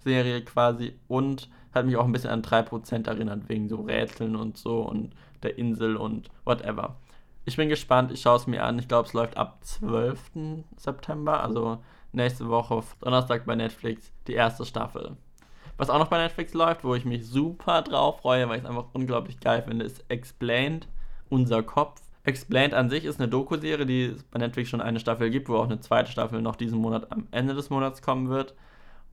Serie quasi. Und hat mich auch ein bisschen an 3% erinnert, wegen so Rätseln und so und der Insel und whatever. Ich bin gespannt, ich schaue es mir an. Ich glaube, es läuft ab 12. September, also nächste Woche Donnerstag bei Netflix die erste Staffel. Was auch noch bei Netflix läuft, wo ich mich super drauf freue, weil ich es einfach unglaublich geil finde, ist Explained, unser Kopf. Explained an sich ist eine Doku-Serie, die es bei Netflix schon eine Staffel gibt, wo auch eine zweite Staffel noch diesen Monat am Ende des Monats kommen wird.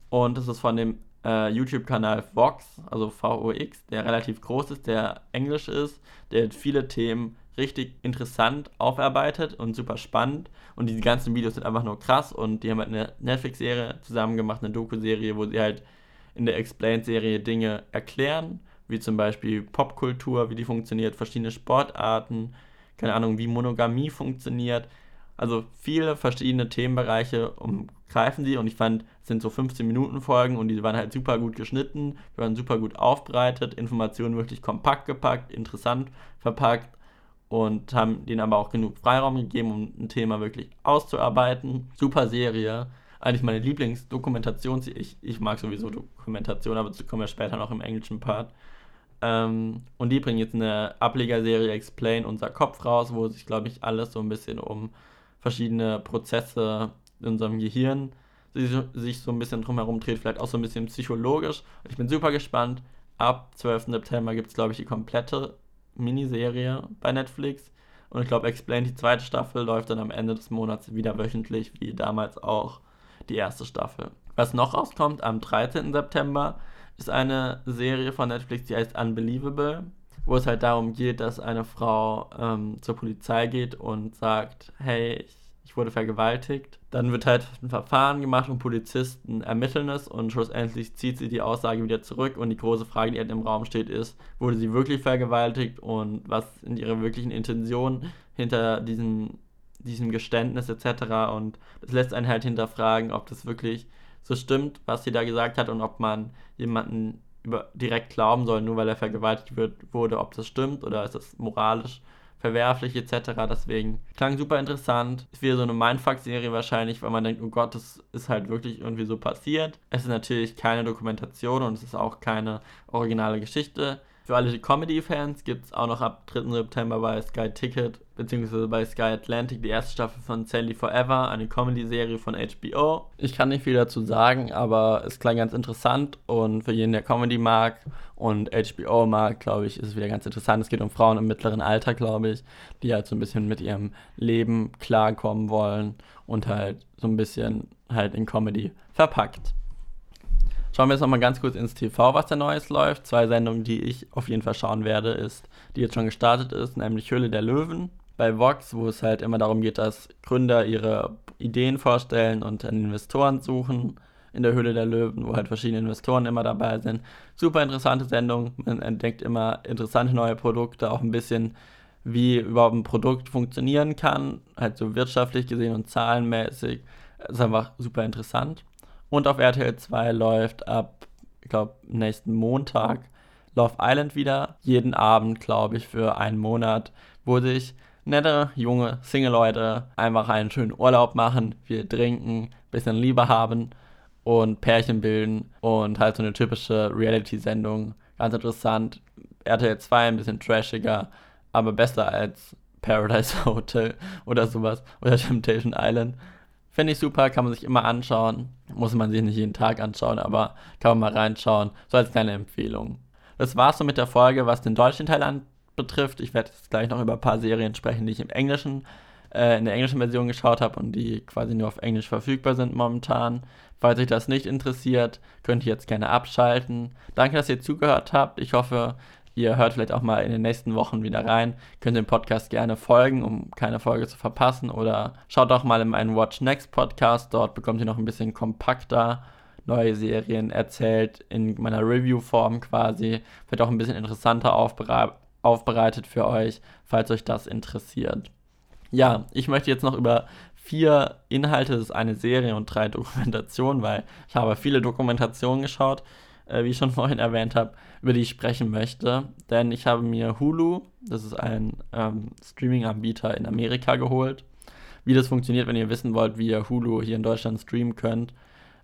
Und das ist von dem äh, YouTube-Kanal Vox, also VOX, der relativ groß ist, der englisch ist, der viele Themen richtig interessant aufarbeitet und super spannend. Und diese ganzen Videos sind einfach nur krass. Und die haben halt eine Netflix-Serie zusammen gemacht, eine Doku-Serie, wo sie halt in der Explained-Serie Dinge erklären, wie zum Beispiel Popkultur, wie die funktioniert, verschiedene Sportarten, keine Ahnung, wie Monogamie funktioniert. Also viele verschiedene Themenbereiche umgreifen sie und ich fand, es sind so 15 Minuten Folgen und die waren halt super gut geschnitten, waren super gut aufbereitet, Informationen wirklich kompakt gepackt, interessant verpackt und haben denen aber auch genug Freiraum gegeben, um ein Thema wirklich auszuarbeiten. Super Serie. Eigentlich meine Lieblingsdokumentation. Ich, ich mag sowieso Dokumentation, aber dazu kommen wir später noch im englischen Part. Ähm, und die bringen jetzt eine Ablegerserie Explain unser Kopf raus, wo sich, glaube ich, alles so ein bisschen um verschiedene Prozesse in unserem Gehirn sich so ein bisschen drumherum dreht, vielleicht auch so ein bisschen psychologisch. Ich bin super gespannt. Ab 12. September gibt es, glaube ich, die komplette Miniserie bei Netflix. Und ich glaube, Explain, die zweite Staffel, läuft dann am Ende des Monats wieder wöchentlich, wie damals auch die erste Staffel. Was noch rauskommt, am 13. September ist eine Serie von Netflix, die heißt Unbelievable, wo es halt darum geht, dass eine Frau ähm, zur Polizei geht und sagt, hey, ich ich wurde vergewaltigt. Dann wird halt ein Verfahren gemacht und Polizisten ermitteln es und schlussendlich zieht sie die Aussage wieder zurück und die große Frage, die halt im Raum steht, ist, wurde sie wirklich vergewaltigt und was sind ihre wirklichen Intentionen hinter diesem, diesem Geständnis etc. Und das lässt einen halt hinterfragen, ob das wirklich so stimmt, was sie da gesagt hat und ob man jemanden über, direkt glauben soll, nur weil er vergewaltigt wird, wurde, ob das stimmt oder ist das moralisch verwerflich etc. Deswegen klang super interessant. Ist wieder so eine Mindfuck-Serie wahrscheinlich, weil man denkt, oh Gott, das ist halt wirklich irgendwie so passiert. Es ist natürlich keine Dokumentation und es ist auch keine originale Geschichte. Für alle Comedy-Fans gibt es auch noch ab 3. September bei Sky Ticket bzw. bei Sky Atlantic die erste Staffel von Sally Forever, eine Comedy-Serie von HBO. Ich kann nicht viel dazu sagen, aber es klang ganz interessant und für jeden, der Comedy mag und HBO mag, glaube ich, ist es wieder ganz interessant. Es geht um Frauen im mittleren Alter, glaube ich, die halt so ein bisschen mit ihrem Leben klarkommen wollen und halt so ein bisschen halt in Comedy verpackt. Schauen wir jetzt nochmal ganz kurz ins TV, was da Neues läuft. Zwei Sendungen, die ich auf jeden Fall schauen werde, ist, die jetzt schon gestartet ist, nämlich Höhle der Löwen bei Vox, wo es halt immer darum geht, dass Gründer ihre Ideen vorstellen und dann Investoren suchen. In der Höhle der Löwen, wo halt verschiedene Investoren immer dabei sind. Super interessante Sendung. Man entdeckt immer interessante neue Produkte, auch ein bisschen, wie überhaupt ein Produkt funktionieren kann. Halt so wirtschaftlich gesehen und zahlenmäßig. Das ist einfach super interessant. Und auf RTL 2 läuft ab, ich glaube, nächsten Montag Love Island wieder. Jeden Abend, glaube ich, für einen Monat, wo sich nette, junge Single-Leute einfach einen schönen Urlaub machen, viel trinken, bisschen Liebe haben und Pärchen bilden und halt so eine typische Reality-Sendung. Ganz interessant. RTL 2 ein bisschen trashiger, aber besser als Paradise Hotel oder sowas oder Temptation Island. Finde ich super, kann man sich immer anschauen. Muss man sich nicht jeden Tag anschauen, aber kann man mal reinschauen. So als kleine Empfehlung. Das war's so mit der Folge, was den deutschen Teil an betrifft. Ich werde jetzt gleich noch über ein paar Serien sprechen, die ich im Englischen, äh, in der englischen Version geschaut habe und die quasi nur auf Englisch verfügbar sind momentan. Falls euch das nicht interessiert, könnt ihr jetzt gerne abschalten. Danke, dass ihr zugehört habt. Ich hoffe, Ihr hört vielleicht auch mal in den nächsten Wochen wieder rein. Könnt dem Podcast gerne folgen, um keine Folge zu verpassen. Oder schaut auch mal in meinen Watch Next Podcast. Dort bekommt ihr noch ein bisschen kompakter neue Serien erzählt, in meiner Review-Form quasi. Wird auch ein bisschen interessanter aufbere aufbereitet für euch, falls euch das interessiert. Ja, ich möchte jetzt noch über vier Inhalte, das ist eine Serie und drei Dokumentationen, weil ich habe viele Dokumentationen geschaut äh, wie ich schon vorhin erwähnt habe, über die ich sprechen möchte. Denn ich habe mir Hulu, das ist ein ähm, Streaming-Anbieter in Amerika, geholt. Wie das funktioniert, wenn ihr wissen wollt, wie ihr Hulu hier in Deutschland streamen könnt,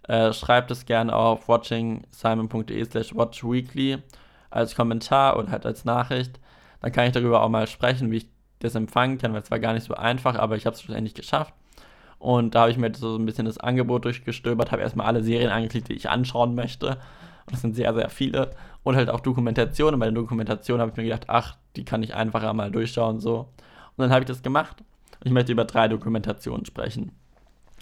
äh, schreibt es gerne auf watchingsimon.de slash watchweekly als Kommentar oder halt als Nachricht. Dann kann ich darüber auch mal sprechen, wie ich das empfangen kann, weil es war gar nicht so einfach, aber ich habe es schlussendlich geschafft. Und da habe ich mir so ein bisschen das Angebot durchgestöbert, habe erstmal alle Serien angeklickt, die ich anschauen möchte das sind sehr, sehr viele. Und halt auch Dokumentationen. Bei der Dokumentation habe ich mir gedacht, ach, die kann ich einfacher mal durchschauen so. Und dann habe ich das gemacht. Und ich möchte über drei Dokumentationen sprechen.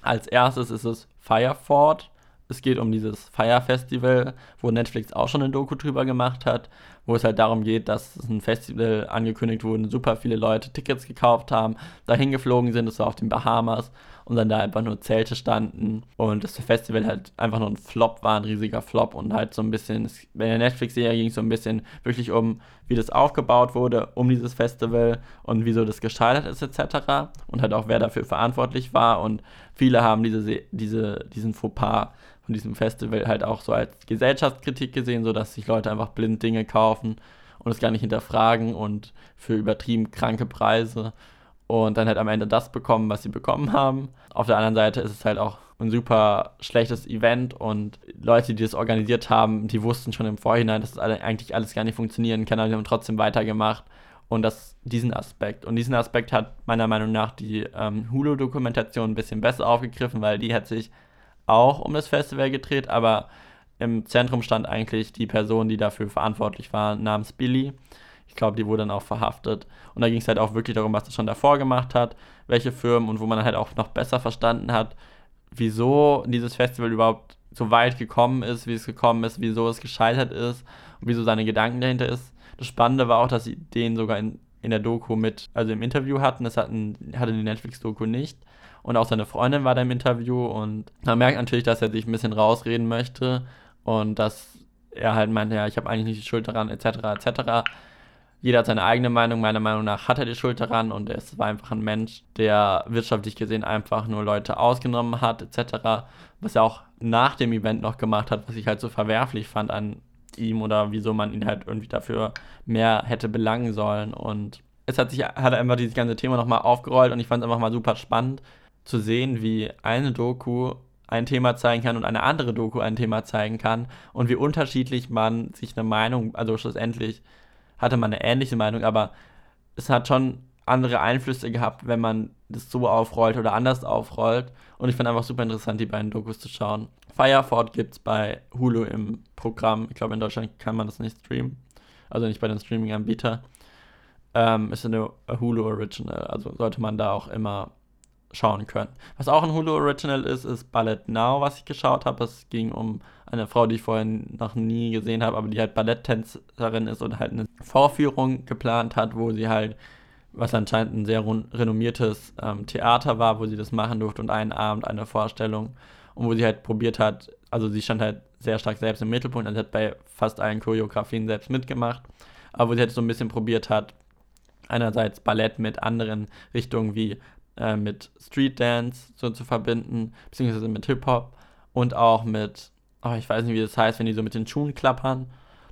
Als erstes ist es Fireford. Es geht um dieses Fire Festival, wo Netflix auch schon eine Doku drüber gemacht hat, wo es halt darum geht, dass ein Festival angekündigt wurde, super viele Leute Tickets gekauft haben, dahin geflogen sind, das war auf den Bahamas und dann da einfach nur Zelte standen und das Festival halt einfach nur ein Flop war, ein riesiger Flop und halt so ein bisschen, bei der Netflix-Serie ging es so ein bisschen wirklich um, wie das aufgebaut wurde, um dieses Festival und wieso das gescheitert ist etc. und halt auch wer dafür verantwortlich war und viele haben diese, diese, diesen Fauxpas von diesem Festival halt auch so als Gesellschaftskritik gesehen, so dass sich Leute einfach blind Dinge kaufen und es gar nicht hinterfragen und für übertrieben kranke Preise und dann halt am Ende das bekommen, was sie bekommen haben. Auf der anderen Seite ist es halt auch ein super schlechtes Event und Leute, die das organisiert haben, die wussten schon im Vorhinein, dass das eigentlich alles gar nicht funktionieren kann, aber die haben trotzdem weitergemacht und das, diesen Aspekt. Und diesen Aspekt hat meiner Meinung nach die ähm, Hulu-Dokumentation ein bisschen besser aufgegriffen, weil die hat sich auch um das Festival gedreht, aber im Zentrum stand eigentlich die Person, die dafür verantwortlich war, namens Billy Ich glaube, die wurde dann auch verhaftet. Und da ging es halt auch wirklich darum, was er schon davor gemacht hat, welche Firmen und wo man halt auch noch besser verstanden hat, wieso dieses Festival überhaupt so weit gekommen ist, wie es gekommen ist, wieso es gescheitert ist und wieso seine Gedanken dahinter ist. Das Spannende war auch, dass sie den sogar in, in der Doku mit, also im Interview hatten. Das hatten, hatte die Netflix-Doku nicht. Und auch seine Freundin war da im Interview und man merkt natürlich, dass er sich ein bisschen rausreden möchte und dass er halt meinte, ja, ich habe eigentlich nicht die Schuld daran, etc., etc. Jeder hat seine eigene Meinung. Meiner Meinung nach hat er die Schuld daran und es war einfach ein Mensch, der wirtschaftlich gesehen einfach nur Leute ausgenommen hat, etc. Was er auch nach dem Event noch gemacht hat, was ich halt so verwerflich fand an ihm oder wieso man ihn halt irgendwie dafür mehr hätte belangen sollen. Und es hat sich hat einfach dieses ganze Thema nochmal aufgerollt und ich fand es einfach mal super spannend zu sehen, wie eine Doku ein Thema zeigen kann und eine andere Doku ein Thema zeigen kann und wie unterschiedlich man sich eine Meinung, also schlussendlich hatte man eine ähnliche Meinung, aber es hat schon andere Einflüsse gehabt, wenn man das so aufrollt oder anders aufrollt. Und ich fand einfach super interessant, die beiden Dokus zu schauen. Fireford gibt es bei Hulu im Programm. Ich glaube, in Deutschland kann man das nicht streamen. Also nicht bei den Streaming-Anbietern. Ähm, ist eine Hulu Original. Also sollte man da auch immer schauen können. Was auch ein Hulu Original ist, ist Ballet Now, was ich geschaut habe. Es ging um eine Frau, die ich vorher noch nie gesehen habe, aber die halt Balletttänzerin ist und halt eine Vorführung geplant hat, wo sie halt, was anscheinend ein sehr renommiertes ähm, Theater war, wo sie das machen durfte und einen Abend eine Vorstellung und wo sie halt probiert hat, also sie stand halt sehr stark selbst im Mittelpunkt, also hat bei fast allen Choreografien selbst mitgemacht, aber wo sie halt so ein bisschen probiert hat, einerseits Ballett mit anderen Richtungen wie äh, mit Street Dance so zu verbinden, beziehungsweise mit Hip-Hop und auch mit, oh, ich weiß nicht, wie das heißt, wenn die so mit den Schuhen klappern.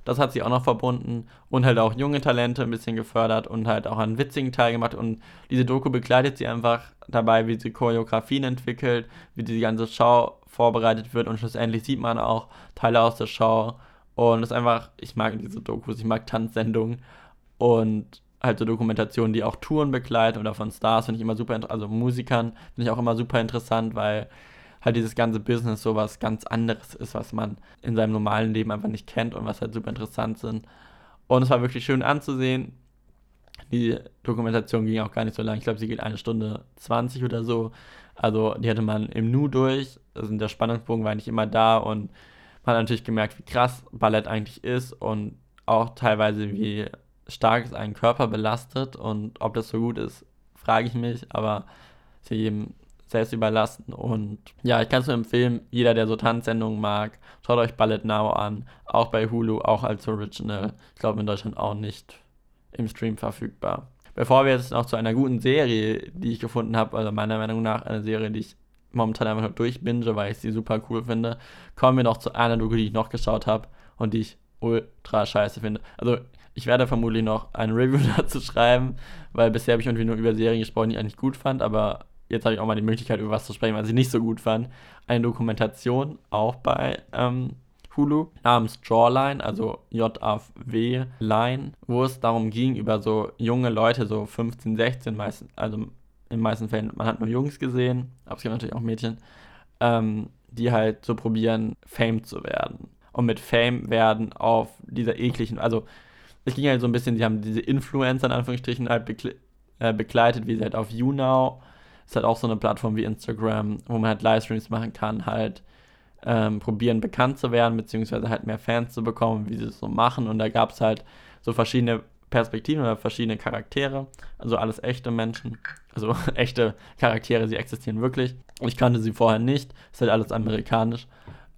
Das hat sie auch noch verbunden und halt auch junge Talente ein bisschen gefördert und halt auch einen witzigen Teil gemacht. Und diese Doku begleitet sie einfach dabei, wie sie Choreografien entwickelt, wie die ganze Show vorbereitet wird und schlussendlich sieht man auch Teile aus der Show. Und es ist einfach, ich mag diese Dokus, ich mag Tanzsendungen und halt so Dokumentationen, die auch Touren begleiten oder von Stars, finde ich immer super, also Musikern finde ich auch immer super interessant, weil halt dieses ganze Business so was ganz anderes ist, was man in seinem normalen Leben einfach nicht kennt und was halt super interessant sind. Und es war wirklich schön anzusehen. Die Dokumentation ging auch gar nicht so lang. Ich glaube, sie geht eine Stunde 20 oder so. Also die hatte man im Nu durch. Also der Spannungsbogen war nicht immer da und man hat natürlich gemerkt, wie krass Ballett eigentlich ist und auch teilweise, wie stark einen Körper belastet und ob das so gut ist, frage ich mich, aber ist ja jedem selbst überlassen und ja, ich kann es nur empfehlen, jeder, der so Tanzsendungen mag, schaut euch Ballet Now an, auch bei Hulu, auch als Original, ich glaube in Deutschland auch nicht im Stream verfügbar. Bevor wir jetzt noch zu einer guten Serie, die ich gefunden habe, also meiner Meinung nach eine Serie, die ich momentan einfach durchbinge, weil ich sie super cool finde, kommen wir noch zu einer Doku, die ich noch geschaut habe und die ich ultra scheiße finde. Also ich werde vermutlich noch ein Review dazu schreiben, weil bisher habe ich irgendwie nur über Serien gesprochen, die ich eigentlich gut fand, aber jetzt habe ich auch mal die Möglichkeit, über was zu sprechen, was ich nicht so gut fand. Eine Dokumentation, auch bei ähm, Hulu, namens Jawline, also J-A-W Line, wo es darum ging, über so junge Leute, so 15, 16 meistens, also in meisten Fällen, man hat nur Jungs gesehen, aber es gibt natürlich auch Mädchen, ähm, die halt so probieren, Fame zu werden. Und mit Fame werden auf dieser ekligen, also es ging halt so ein bisschen, sie haben diese Influencer in Anführungsstrichen halt bekle äh, begleitet, wie sie halt auf YouNow, ist halt auch so eine Plattform wie Instagram, wo man halt Livestreams machen kann, halt ähm, probieren bekannt zu werden, beziehungsweise halt mehr Fans zu bekommen, wie sie es so machen. Und da gab es halt so verschiedene Perspektiven oder verschiedene Charaktere, also alles echte Menschen, also echte Charaktere, sie existieren wirklich. Ich kannte sie vorher nicht, ist halt alles amerikanisch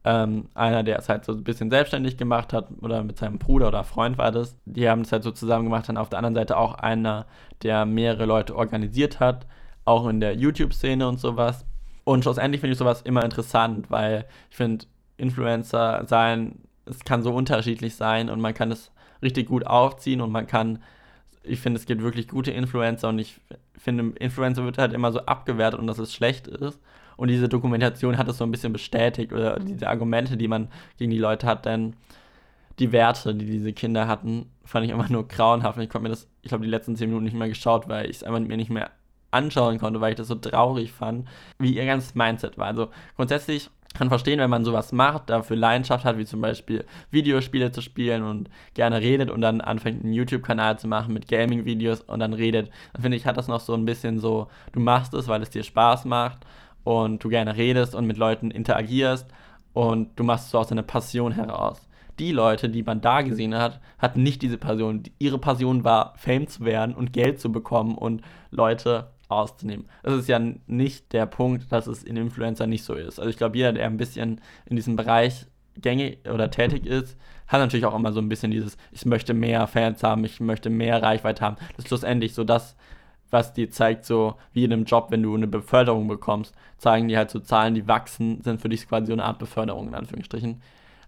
ähm, einer, der es halt so ein bisschen selbstständig gemacht hat oder mit seinem Bruder oder Freund war das. Die haben es halt so zusammen gemacht. Dann auf der anderen Seite auch einer, der mehrere Leute organisiert hat, auch in der YouTube-Szene und sowas. Und schlussendlich finde ich sowas immer interessant, weil ich finde, Influencer sein, es kann so unterschiedlich sein und man kann es richtig gut aufziehen und man kann, ich finde, es gibt wirklich gute Influencer und ich finde, Influencer wird halt immer so abgewertet und dass es schlecht ist. Und diese Dokumentation hat es so ein bisschen bestätigt oder diese Argumente, die man gegen die Leute hat, denn die Werte, die diese Kinder hatten, fand ich immer nur grauenhaft. Und ich konnte mir das, ich glaube, die letzten zehn Minuten nicht mehr geschaut, weil ich es einfach mir nicht mehr anschauen konnte, weil ich das so traurig fand, wie ihr ganzes Mindset war. Also grundsätzlich kann verstehen, wenn man sowas macht, dafür Leidenschaft hat, wie zum Beispiel Videospiele zu spielen und gerne redet und dann anfängt einen YouTube-Kanal zu machen mit Gaming-Videos und dann redet, dann finde ich, hat das noch so ein bisschen so, du machst es, weil es dir Spaß macht und du gerne redest und mit Leuten interagierst und du machst es so aus deiner Passion heraus. Die Leute, die man da gesehen hat, hatten nicht diese Passion. Ihre Passion war, Fame zu werden und Geld zu bekommen und Leute auszunehmen. Das ist ja nicht der Punkt, dass es in Influencer nicht so ist. Also ich glaube, jeder, der ein bisschen in diesem Bereich gängig oder tätig ist, hat natürlich auch immer so ein bisschen dieses, ich möchte mehr Fans haben, ich möchte mehr Reichweite haben. Das ist schlussendlich so das, was dir zeigt, so wie in einem Job, wenn du eine Beförderung bekommst, zeigen die halt so Zahlen, die wachsen, sind für dich quasi so eine Art Beförderung in Anführungsstrichen.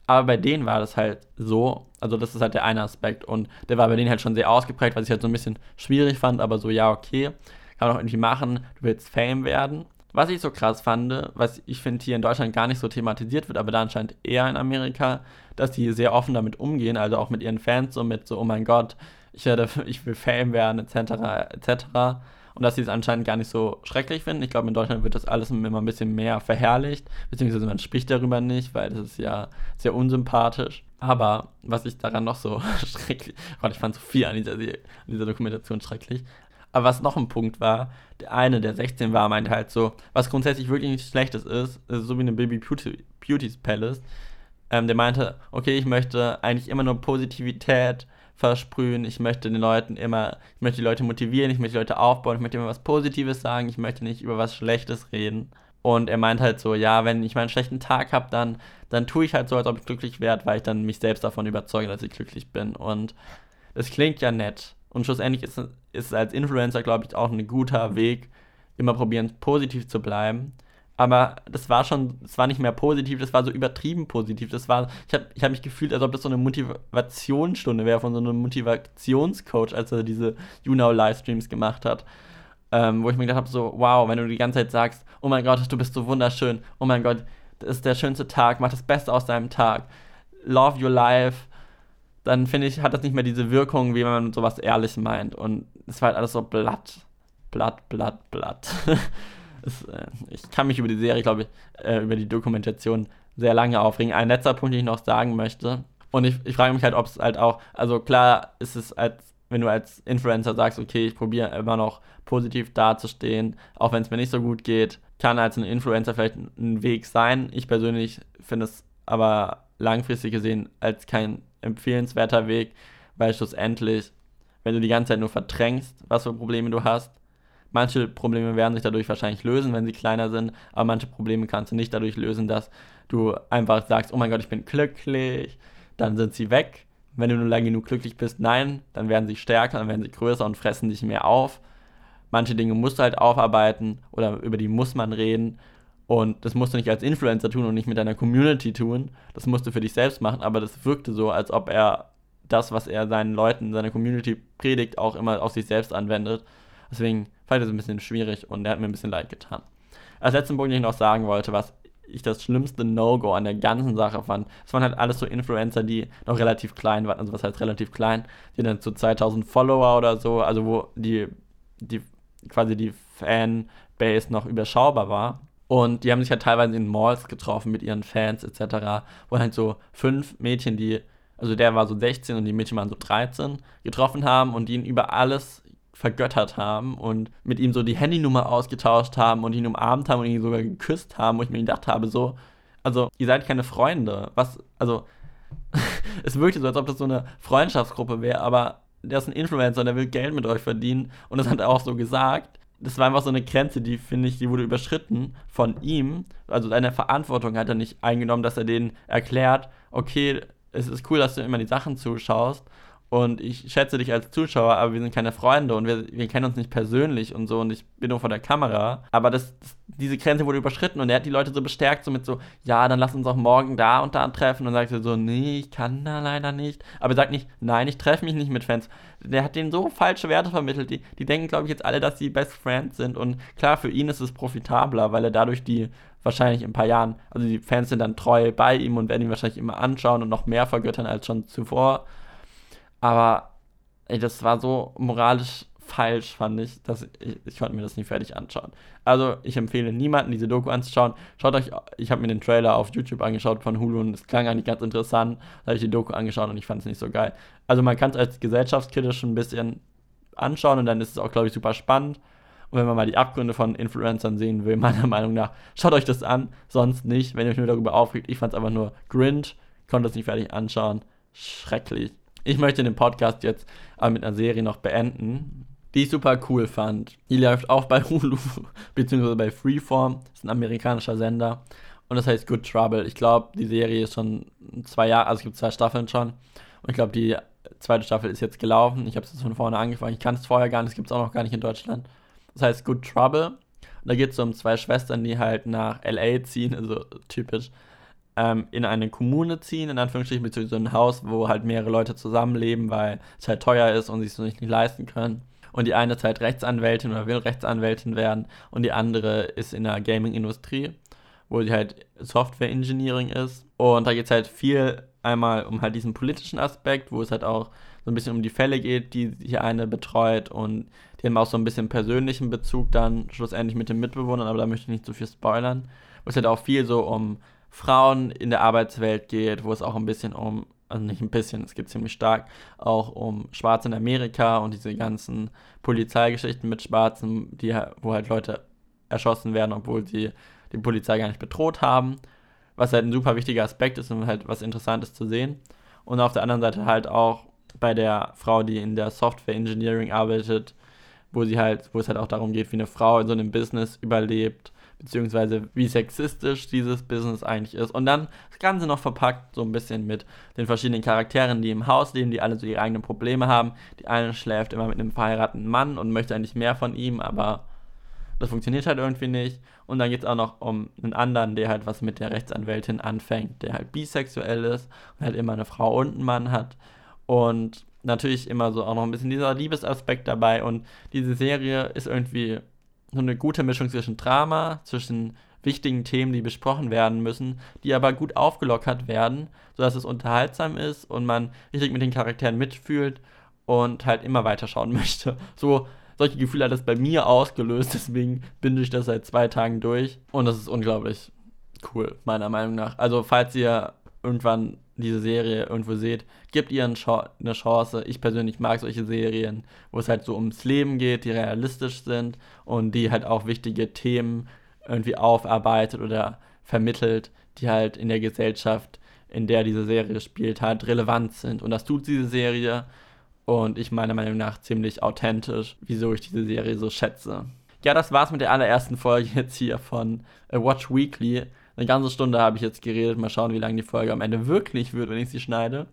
Aber bei denen war das halt so, also das ist halt der eine Aspekt und der war bei denen halt schon sehr ausgeprägt, was ich halt so ein bisschen schwierig fand, aber so, ja, okay kann man auch irgendwie machen, du willst Fame werden. Was ich so krass fand, was ich finde hier in Deutschland gar nicht so thematisiert wird, aber da anscheinend eher in Amerika, dass die sehr offen damit umgehen, also auch mit ihren Fans, so mit so, oh mein Gott, ich, werde, ich will Fame werden, etc., etc. Und dass sie es anscheinend gar nicht so schrecklich finden. Ich glaube, in Deutschland wird das alles immer ein bisschen mehr verherrlicht, beziehungsweise man spricht darüber nicht, weil das ist ja sehr unsympathisch. Aber was ich daran noch so schrecklich, Gott, ich fand so viel an dieser, an dieser Dokumentation schrecklich, aber was noch ein Punkt war, der eine, der 16 war, meinte halt so, was grundsätzlich wirklich nichts Schlechtes ist, ist so wie eine Baby Beauty, Beauty's Palace. Ähm, der meinte, okay, ich möchte eigentlich immer nur Positivität versprühen, ich möchte den Leuten immer, ich möchte die Leute motivieren, ich möchte die Leute aufbauen, ich möchte immer was Positives sagen, ich möchte nicht über was Schlechtes reden. Und er meint halt so, ja, wenn ich mal einen schlechten Tag habe, dann, dann tue ich halt so, als ob ich glücklich werde, weil ich dann mich selbst davon überzeuge, dass ich glücklich bin. Und das klingt ja nett. Und schlussendlich ist, ist es als Influencer, glaube ich, auch ein guter Weg, immer probieren, positiv zu bleiben. Aber das war schon, es war nicht mehr positiv, das war so übertrieben positiv. Das war, ich habe ich hab mich gefühlt, als ob das so eine Motivationsstunde wäre von so einem Motivationscoach, als er diese YouNow-Livestreams gemacht hat. Ähm, wo ich mir gedacht habe, so, wow, wenn du die ganze Zeit sagst, oh mein Gott, du bist so wunderschön, oh mein Gott, das ist der schönste Tag, mach das Beste aus deinem Tag, love your life, dann finde ich, hat das nicht mehr diese Wirkung, wie wenn man sowas ehrlich meint. Und es war halt alles so blatt, blatt, blatt, blatt. es, äh, ich kann mich über die Serie, glaube ich, äh, über die Dokumentation sehr lange aufregen. Ein letzter Punkt, den ich noch sagen möchte. Und ich, ich frage mich halt, ob es halt auch, also klar ist es als, wenn du als Influencer sagst, okay, ich probiere immer noch positiv dazustehen, auch wenn es mir nicht so gut geht, kann als ein Influencer vielleicht ein Weg sein. Ich persönlich finde es aber langfristig gesehen als kein empfehlenswerter Weg, weil schlussendlich, wenn du die ganze Zeit nur verdrängst, was für Probleme du hast, manche Probleme werden sich dadurch wahrscheinlich lösen, wenn sie kleiner sind, aber manche Probleme kannst du nicht dadurch lösen, dass du einfach sagst, oh mein Gott, ich bin glücklich, dann sind sie weg. Wenn du nur lange genug glücklich bist, nein, dann werden sie stärker, dann werden sie größer und fressen dich mehr auf. Manche Dinge musst du halt aufarbeiten oder über die muss man reden und das musst du nicht als Influencer tun und nicht mit deiner Community tun. Das musst du für dich selbst machen, aber das wirkte so, als ob er das, was er seinen Leuten, seiner Community predigt, auch immer auf sich selbst anwendet. Deswegen fand ich das ein bisschen schwierig und er hat mir ein bisschen leid getan. Als letzten Punkt, den ich noch sagen wollte, was ich das schlimmste No-Go an der ganzen Sache fand, es waren halt alles so Influencer, die noch relativ klein waren, also was heißt relativ klein, die dann zu 2000 Follower oder so, also wo die, die quasi die Fanbase noch überschaubar war und die haben sich halt teilweise in Malls getroffen mit ihren Fans etc., wo halt so fünf Mädchen, die, also der war so 16 und die Mädchen waren so 13, getroffen haben und die ihn über alles vergöttert haben und mit ihm so die Handynummer ausgetauscht haben und ihn umarmt haben und ihn sogar geküsst haben, wo ich mir gedacht habe, so, also ihr seid keine Freunde. Was, also, es wirkte so, als ob das so eine Freundschaftsgruppe wäre, aber der ist ein Influencer, der will Geld mit euch verdienen und das hat er auch so gesagt das war einfach so eine Grenze, die, finde ich, die wurde überschritten von ihm. Also seine Verantwortung hat er nicht eingenommen, dass er denen erklärt, okay, es ist cool, dass du immer die Sachen zuschaust, und ich schätze dich als Zuschauer, aber wir sind keine Freunde und wir, wir kennen uns nicht persönlich und so und ich bin nur vor der Kamera. Aber das, das, diese Grenze wurde überschritten und er hat die Leute so bestärkt, so mit so, ja, dann lass uns auch morgen da und da treffen. Und sagt so, nee, ich kann da leider nicht. Aber er sagt nicht, nein, ich treffe mich nicht mit Fans. Der hat denen so falsche Werte vermittelt. Die, die denken, glaube ich, jetzt alle, dass sie Best Friends sind. Und klar, für ihn ist es profitabler, weil er dadurch die wahrscheinlich in ein paar Jahren, also die Fans sind dann treu bei ihm und werden ihn wahrscheinlich immer anschauen und noch mehr vergöttern als schon zuvor. Aber ey, das war so moralisch falsch, fand ich. Dass ich, ich konnte mir das nicht fertig anschauen. Also ich empfehle niemanden, diese Doku anzuschauen. Schaut euch, ich habe mir den Trailer auf YouTube angeschaut von Hulu und es klang eigentlich ganz interessant. Da habe ich die Doku angeschaut und ich fand es nicht so geil. Also man kann es als gesellschaftskritisch ein bisschen anschauen und dann ist es auch, glaube ich, super spannend. Und wenn man mal die Abgründe von Influencern sehen will, meiner Meinung nach, schaut euch das an. Sonst nicht, wenn ihr euch nur darüber aufregt. Ich fand es einfach nur Grinch, konnte es nicht fertig anschauen. Schrecklich. Ich möchte den Podcast jetzt aber mit einer Serie noch beenden, die ich super cool fand. Die läuft auch bei Hulu, beziehungsweise bei Freeform. Das ist ein amerikanischer Sender. Und das heißt Good Trouble. Ich glaube, die Serie ist schon zwei Jahre, also es gibt zwei Staffeln schon. Und ich glaube, die zweite Staffel ist jetzt gelaufen. Ich habe es jetzt von vorne angefangen. Ich kann es vorher gar nicht, es gibt es auch noch gar nicht in Deutschland. Das heißt Good Trouble. Und da geht es um zwei Schwestern, die halt nach LA ziehen, also typisch, ähm, in eine Kommune ziehen, in Anführungsstrichen, beziehungsweise ein Haus, wo halt mehrere Leute zusammenleben, weil es halt teuer ist und sie es nicht, nicht leisten können. Und die eine ist halt Rechtsanwältin oder will Rechtsanwältin werden und die andere ist in der Gaming-Industrie, wo sie halt Software-Engineering ist. Und da geht es halt viel einmal um halt diesen politischen Aspekt, wo es halt auch so ein bisschen um die Fälle geht, die hier eine betreut und die haben auch so ein bisschen persönlichen Bezug dann schlussendlich mit den Mitbewohnern, aber da möchte ich nicht zu viel spoilern. Wo es halt auch viel so um Frauen in der Arbeitswelt geht, wo es auch ein bisschen um, also nicht ein bisschen, es geht ziemlich stark, auch um Schwarze in Amerika und diese ganzen Polizeigeschichten mit Schwarzen, die, wo halt Leute erschossen werden, obwohl sie die Polizei gar nicht bedroht haben. Was halt ein super wichtiger Aspekt ist und halt was Interessantes zu sehen. Und auf der anderen Seite halt auch bei der Frau, die in der Software Engineering arbeitet, wo sie halt, wo es halt auch darum geht, wie eine Frau in so einem Business überlebt beziehungsweise wie sexistisch dieses Business eigentlich ist. Und dann das Ganze noch verpackt so ein bisschen mit den verschiedenen Charakteren, die im Haus leben, die alle so ihre eigenen Probleme haben. Die eine schläft immer mit einem verheirateten Mann und möchte eigentlich mehr von ihm, aber das funktioniert halt irgendwie nicht. Und dann geht es auch noch um einen anderen, der halt was mit der Rechtsanwältin anfängt, der halt bisexuell ist und halt immer eine Frau und einen Mann hat. Und natürlich immer so auch noch ein bisschen dieser Liebesaspekt dabei. Und diese Serie ist irgendwie so eine gute Mischung zwischen Drama, zwischen wichtigen Themen, die besprochen werden müssen, die aber gut aufgelockert werden, sodass es unterhaltsam ist und man richtig mit den Charakteren mitfühlt und halt immer weiterschauen möchte. So, solche Gefühle hat es bei mir ausgelöst, deswegen binde ich das seit zwei Tagen durch und das ist unglaublich cool, meiner Meinung nach. Also, falls ihr irgendwann diese Serie irgendwo seht, gebt ihr eine Chance. Ich persönlich mag solche Serien, wo es halt so ums Leben geht, die realistisch sind und die halt auch wichtige Themen irgendwie aufarbeitet oder vermittelt, die halt in der Gesellschaft, in der diese Serie spielt, halt relevant sind. Und das tut diese Serie und ich meiner Meinung nach ziemlich authentisch, wieso ich diese Serie so schätze. Ja, das war's mit der allerersten Folge jetzt hier von Watch Weekly. Eine ganze Stunde habe ich jetzt geredet. Mal schauen, wie lange die Folge am Ende wirklich wird, wenn ich sie schneide.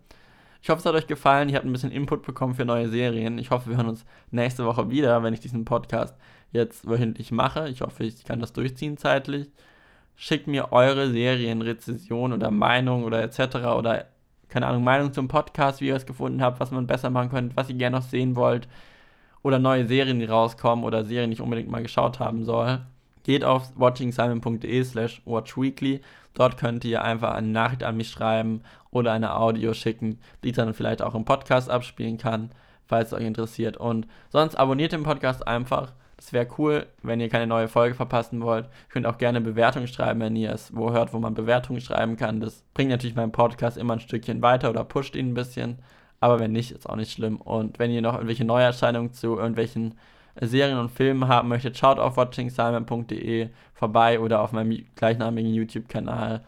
Ich hoffe, es hat euch gefallen. Ihr habt ein bisschen Input bekommen für neue Serien. Ich hoffe, wir hören uns nächste Woche wieder, wenn ich diesen Podcast jetzt wöchentlich mache. Ich hoffe, ich kann das durchziehen zeitlich. Schickt mir eure Serienrezession oder Meinung oder etc. oder keine Ahnung, Meinung zum Podcast, wie ihr es gefunden habt, was man besser machen könnte, was ihr gerne noch sehen wollt. Oder neue Serien, die rauskommen oder Serien, die ich unbedingt mal geschaut haben soll. Geht auf watchingsimon.de slash watchweekly. Dort könnt ihr einfach eine Nachricht an mich schreiben oder eine Audio schicken, die ich dann vielleicht auch im Podcast abspielen kann, falls es euch interessiert. Und sonst abonniert den Podcast einfach. Das wäre cool, wenn ihr keine neue Folge verpassen wollt. Ihr könnt auch gerne Bewertungen schreiben, wenn ihr es wo hört, wo man Bewertungen schreiben kann. Das bringt natürlich meinen Podcast immer ein Stückchen weiter oder pusht ihn ein bisschen. Aber wenn nicht, ist auch nicht schlimm. Und wenn ihr noch irgendwelche Neuerscheinungen zu irgendwelchen Serien und Filmen haben möchtet, schaut auf watchingsimon.de vorbei oder auf meinem gleichnamigen YouTube-Kanal,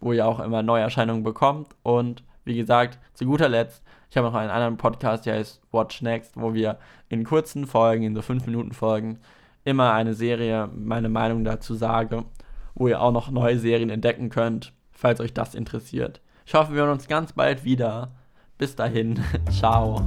wo ihr auch immer Neuerscheinungen bekommt. Und wie gesagt, zu guter Letzt, ich habe noch einen anderen Podcast, der heißt Watch Next, wo wir in kurzen Folgen, in so 5 Minuten Folgen, immer eine Serie, meine Meinung dazu sage, wo ihr auch noch neue Serien entdecken könnt, falls euch das interessiert. Ich hoffe, wir hören uns ganz bald wieder. Bis dahin, ciao.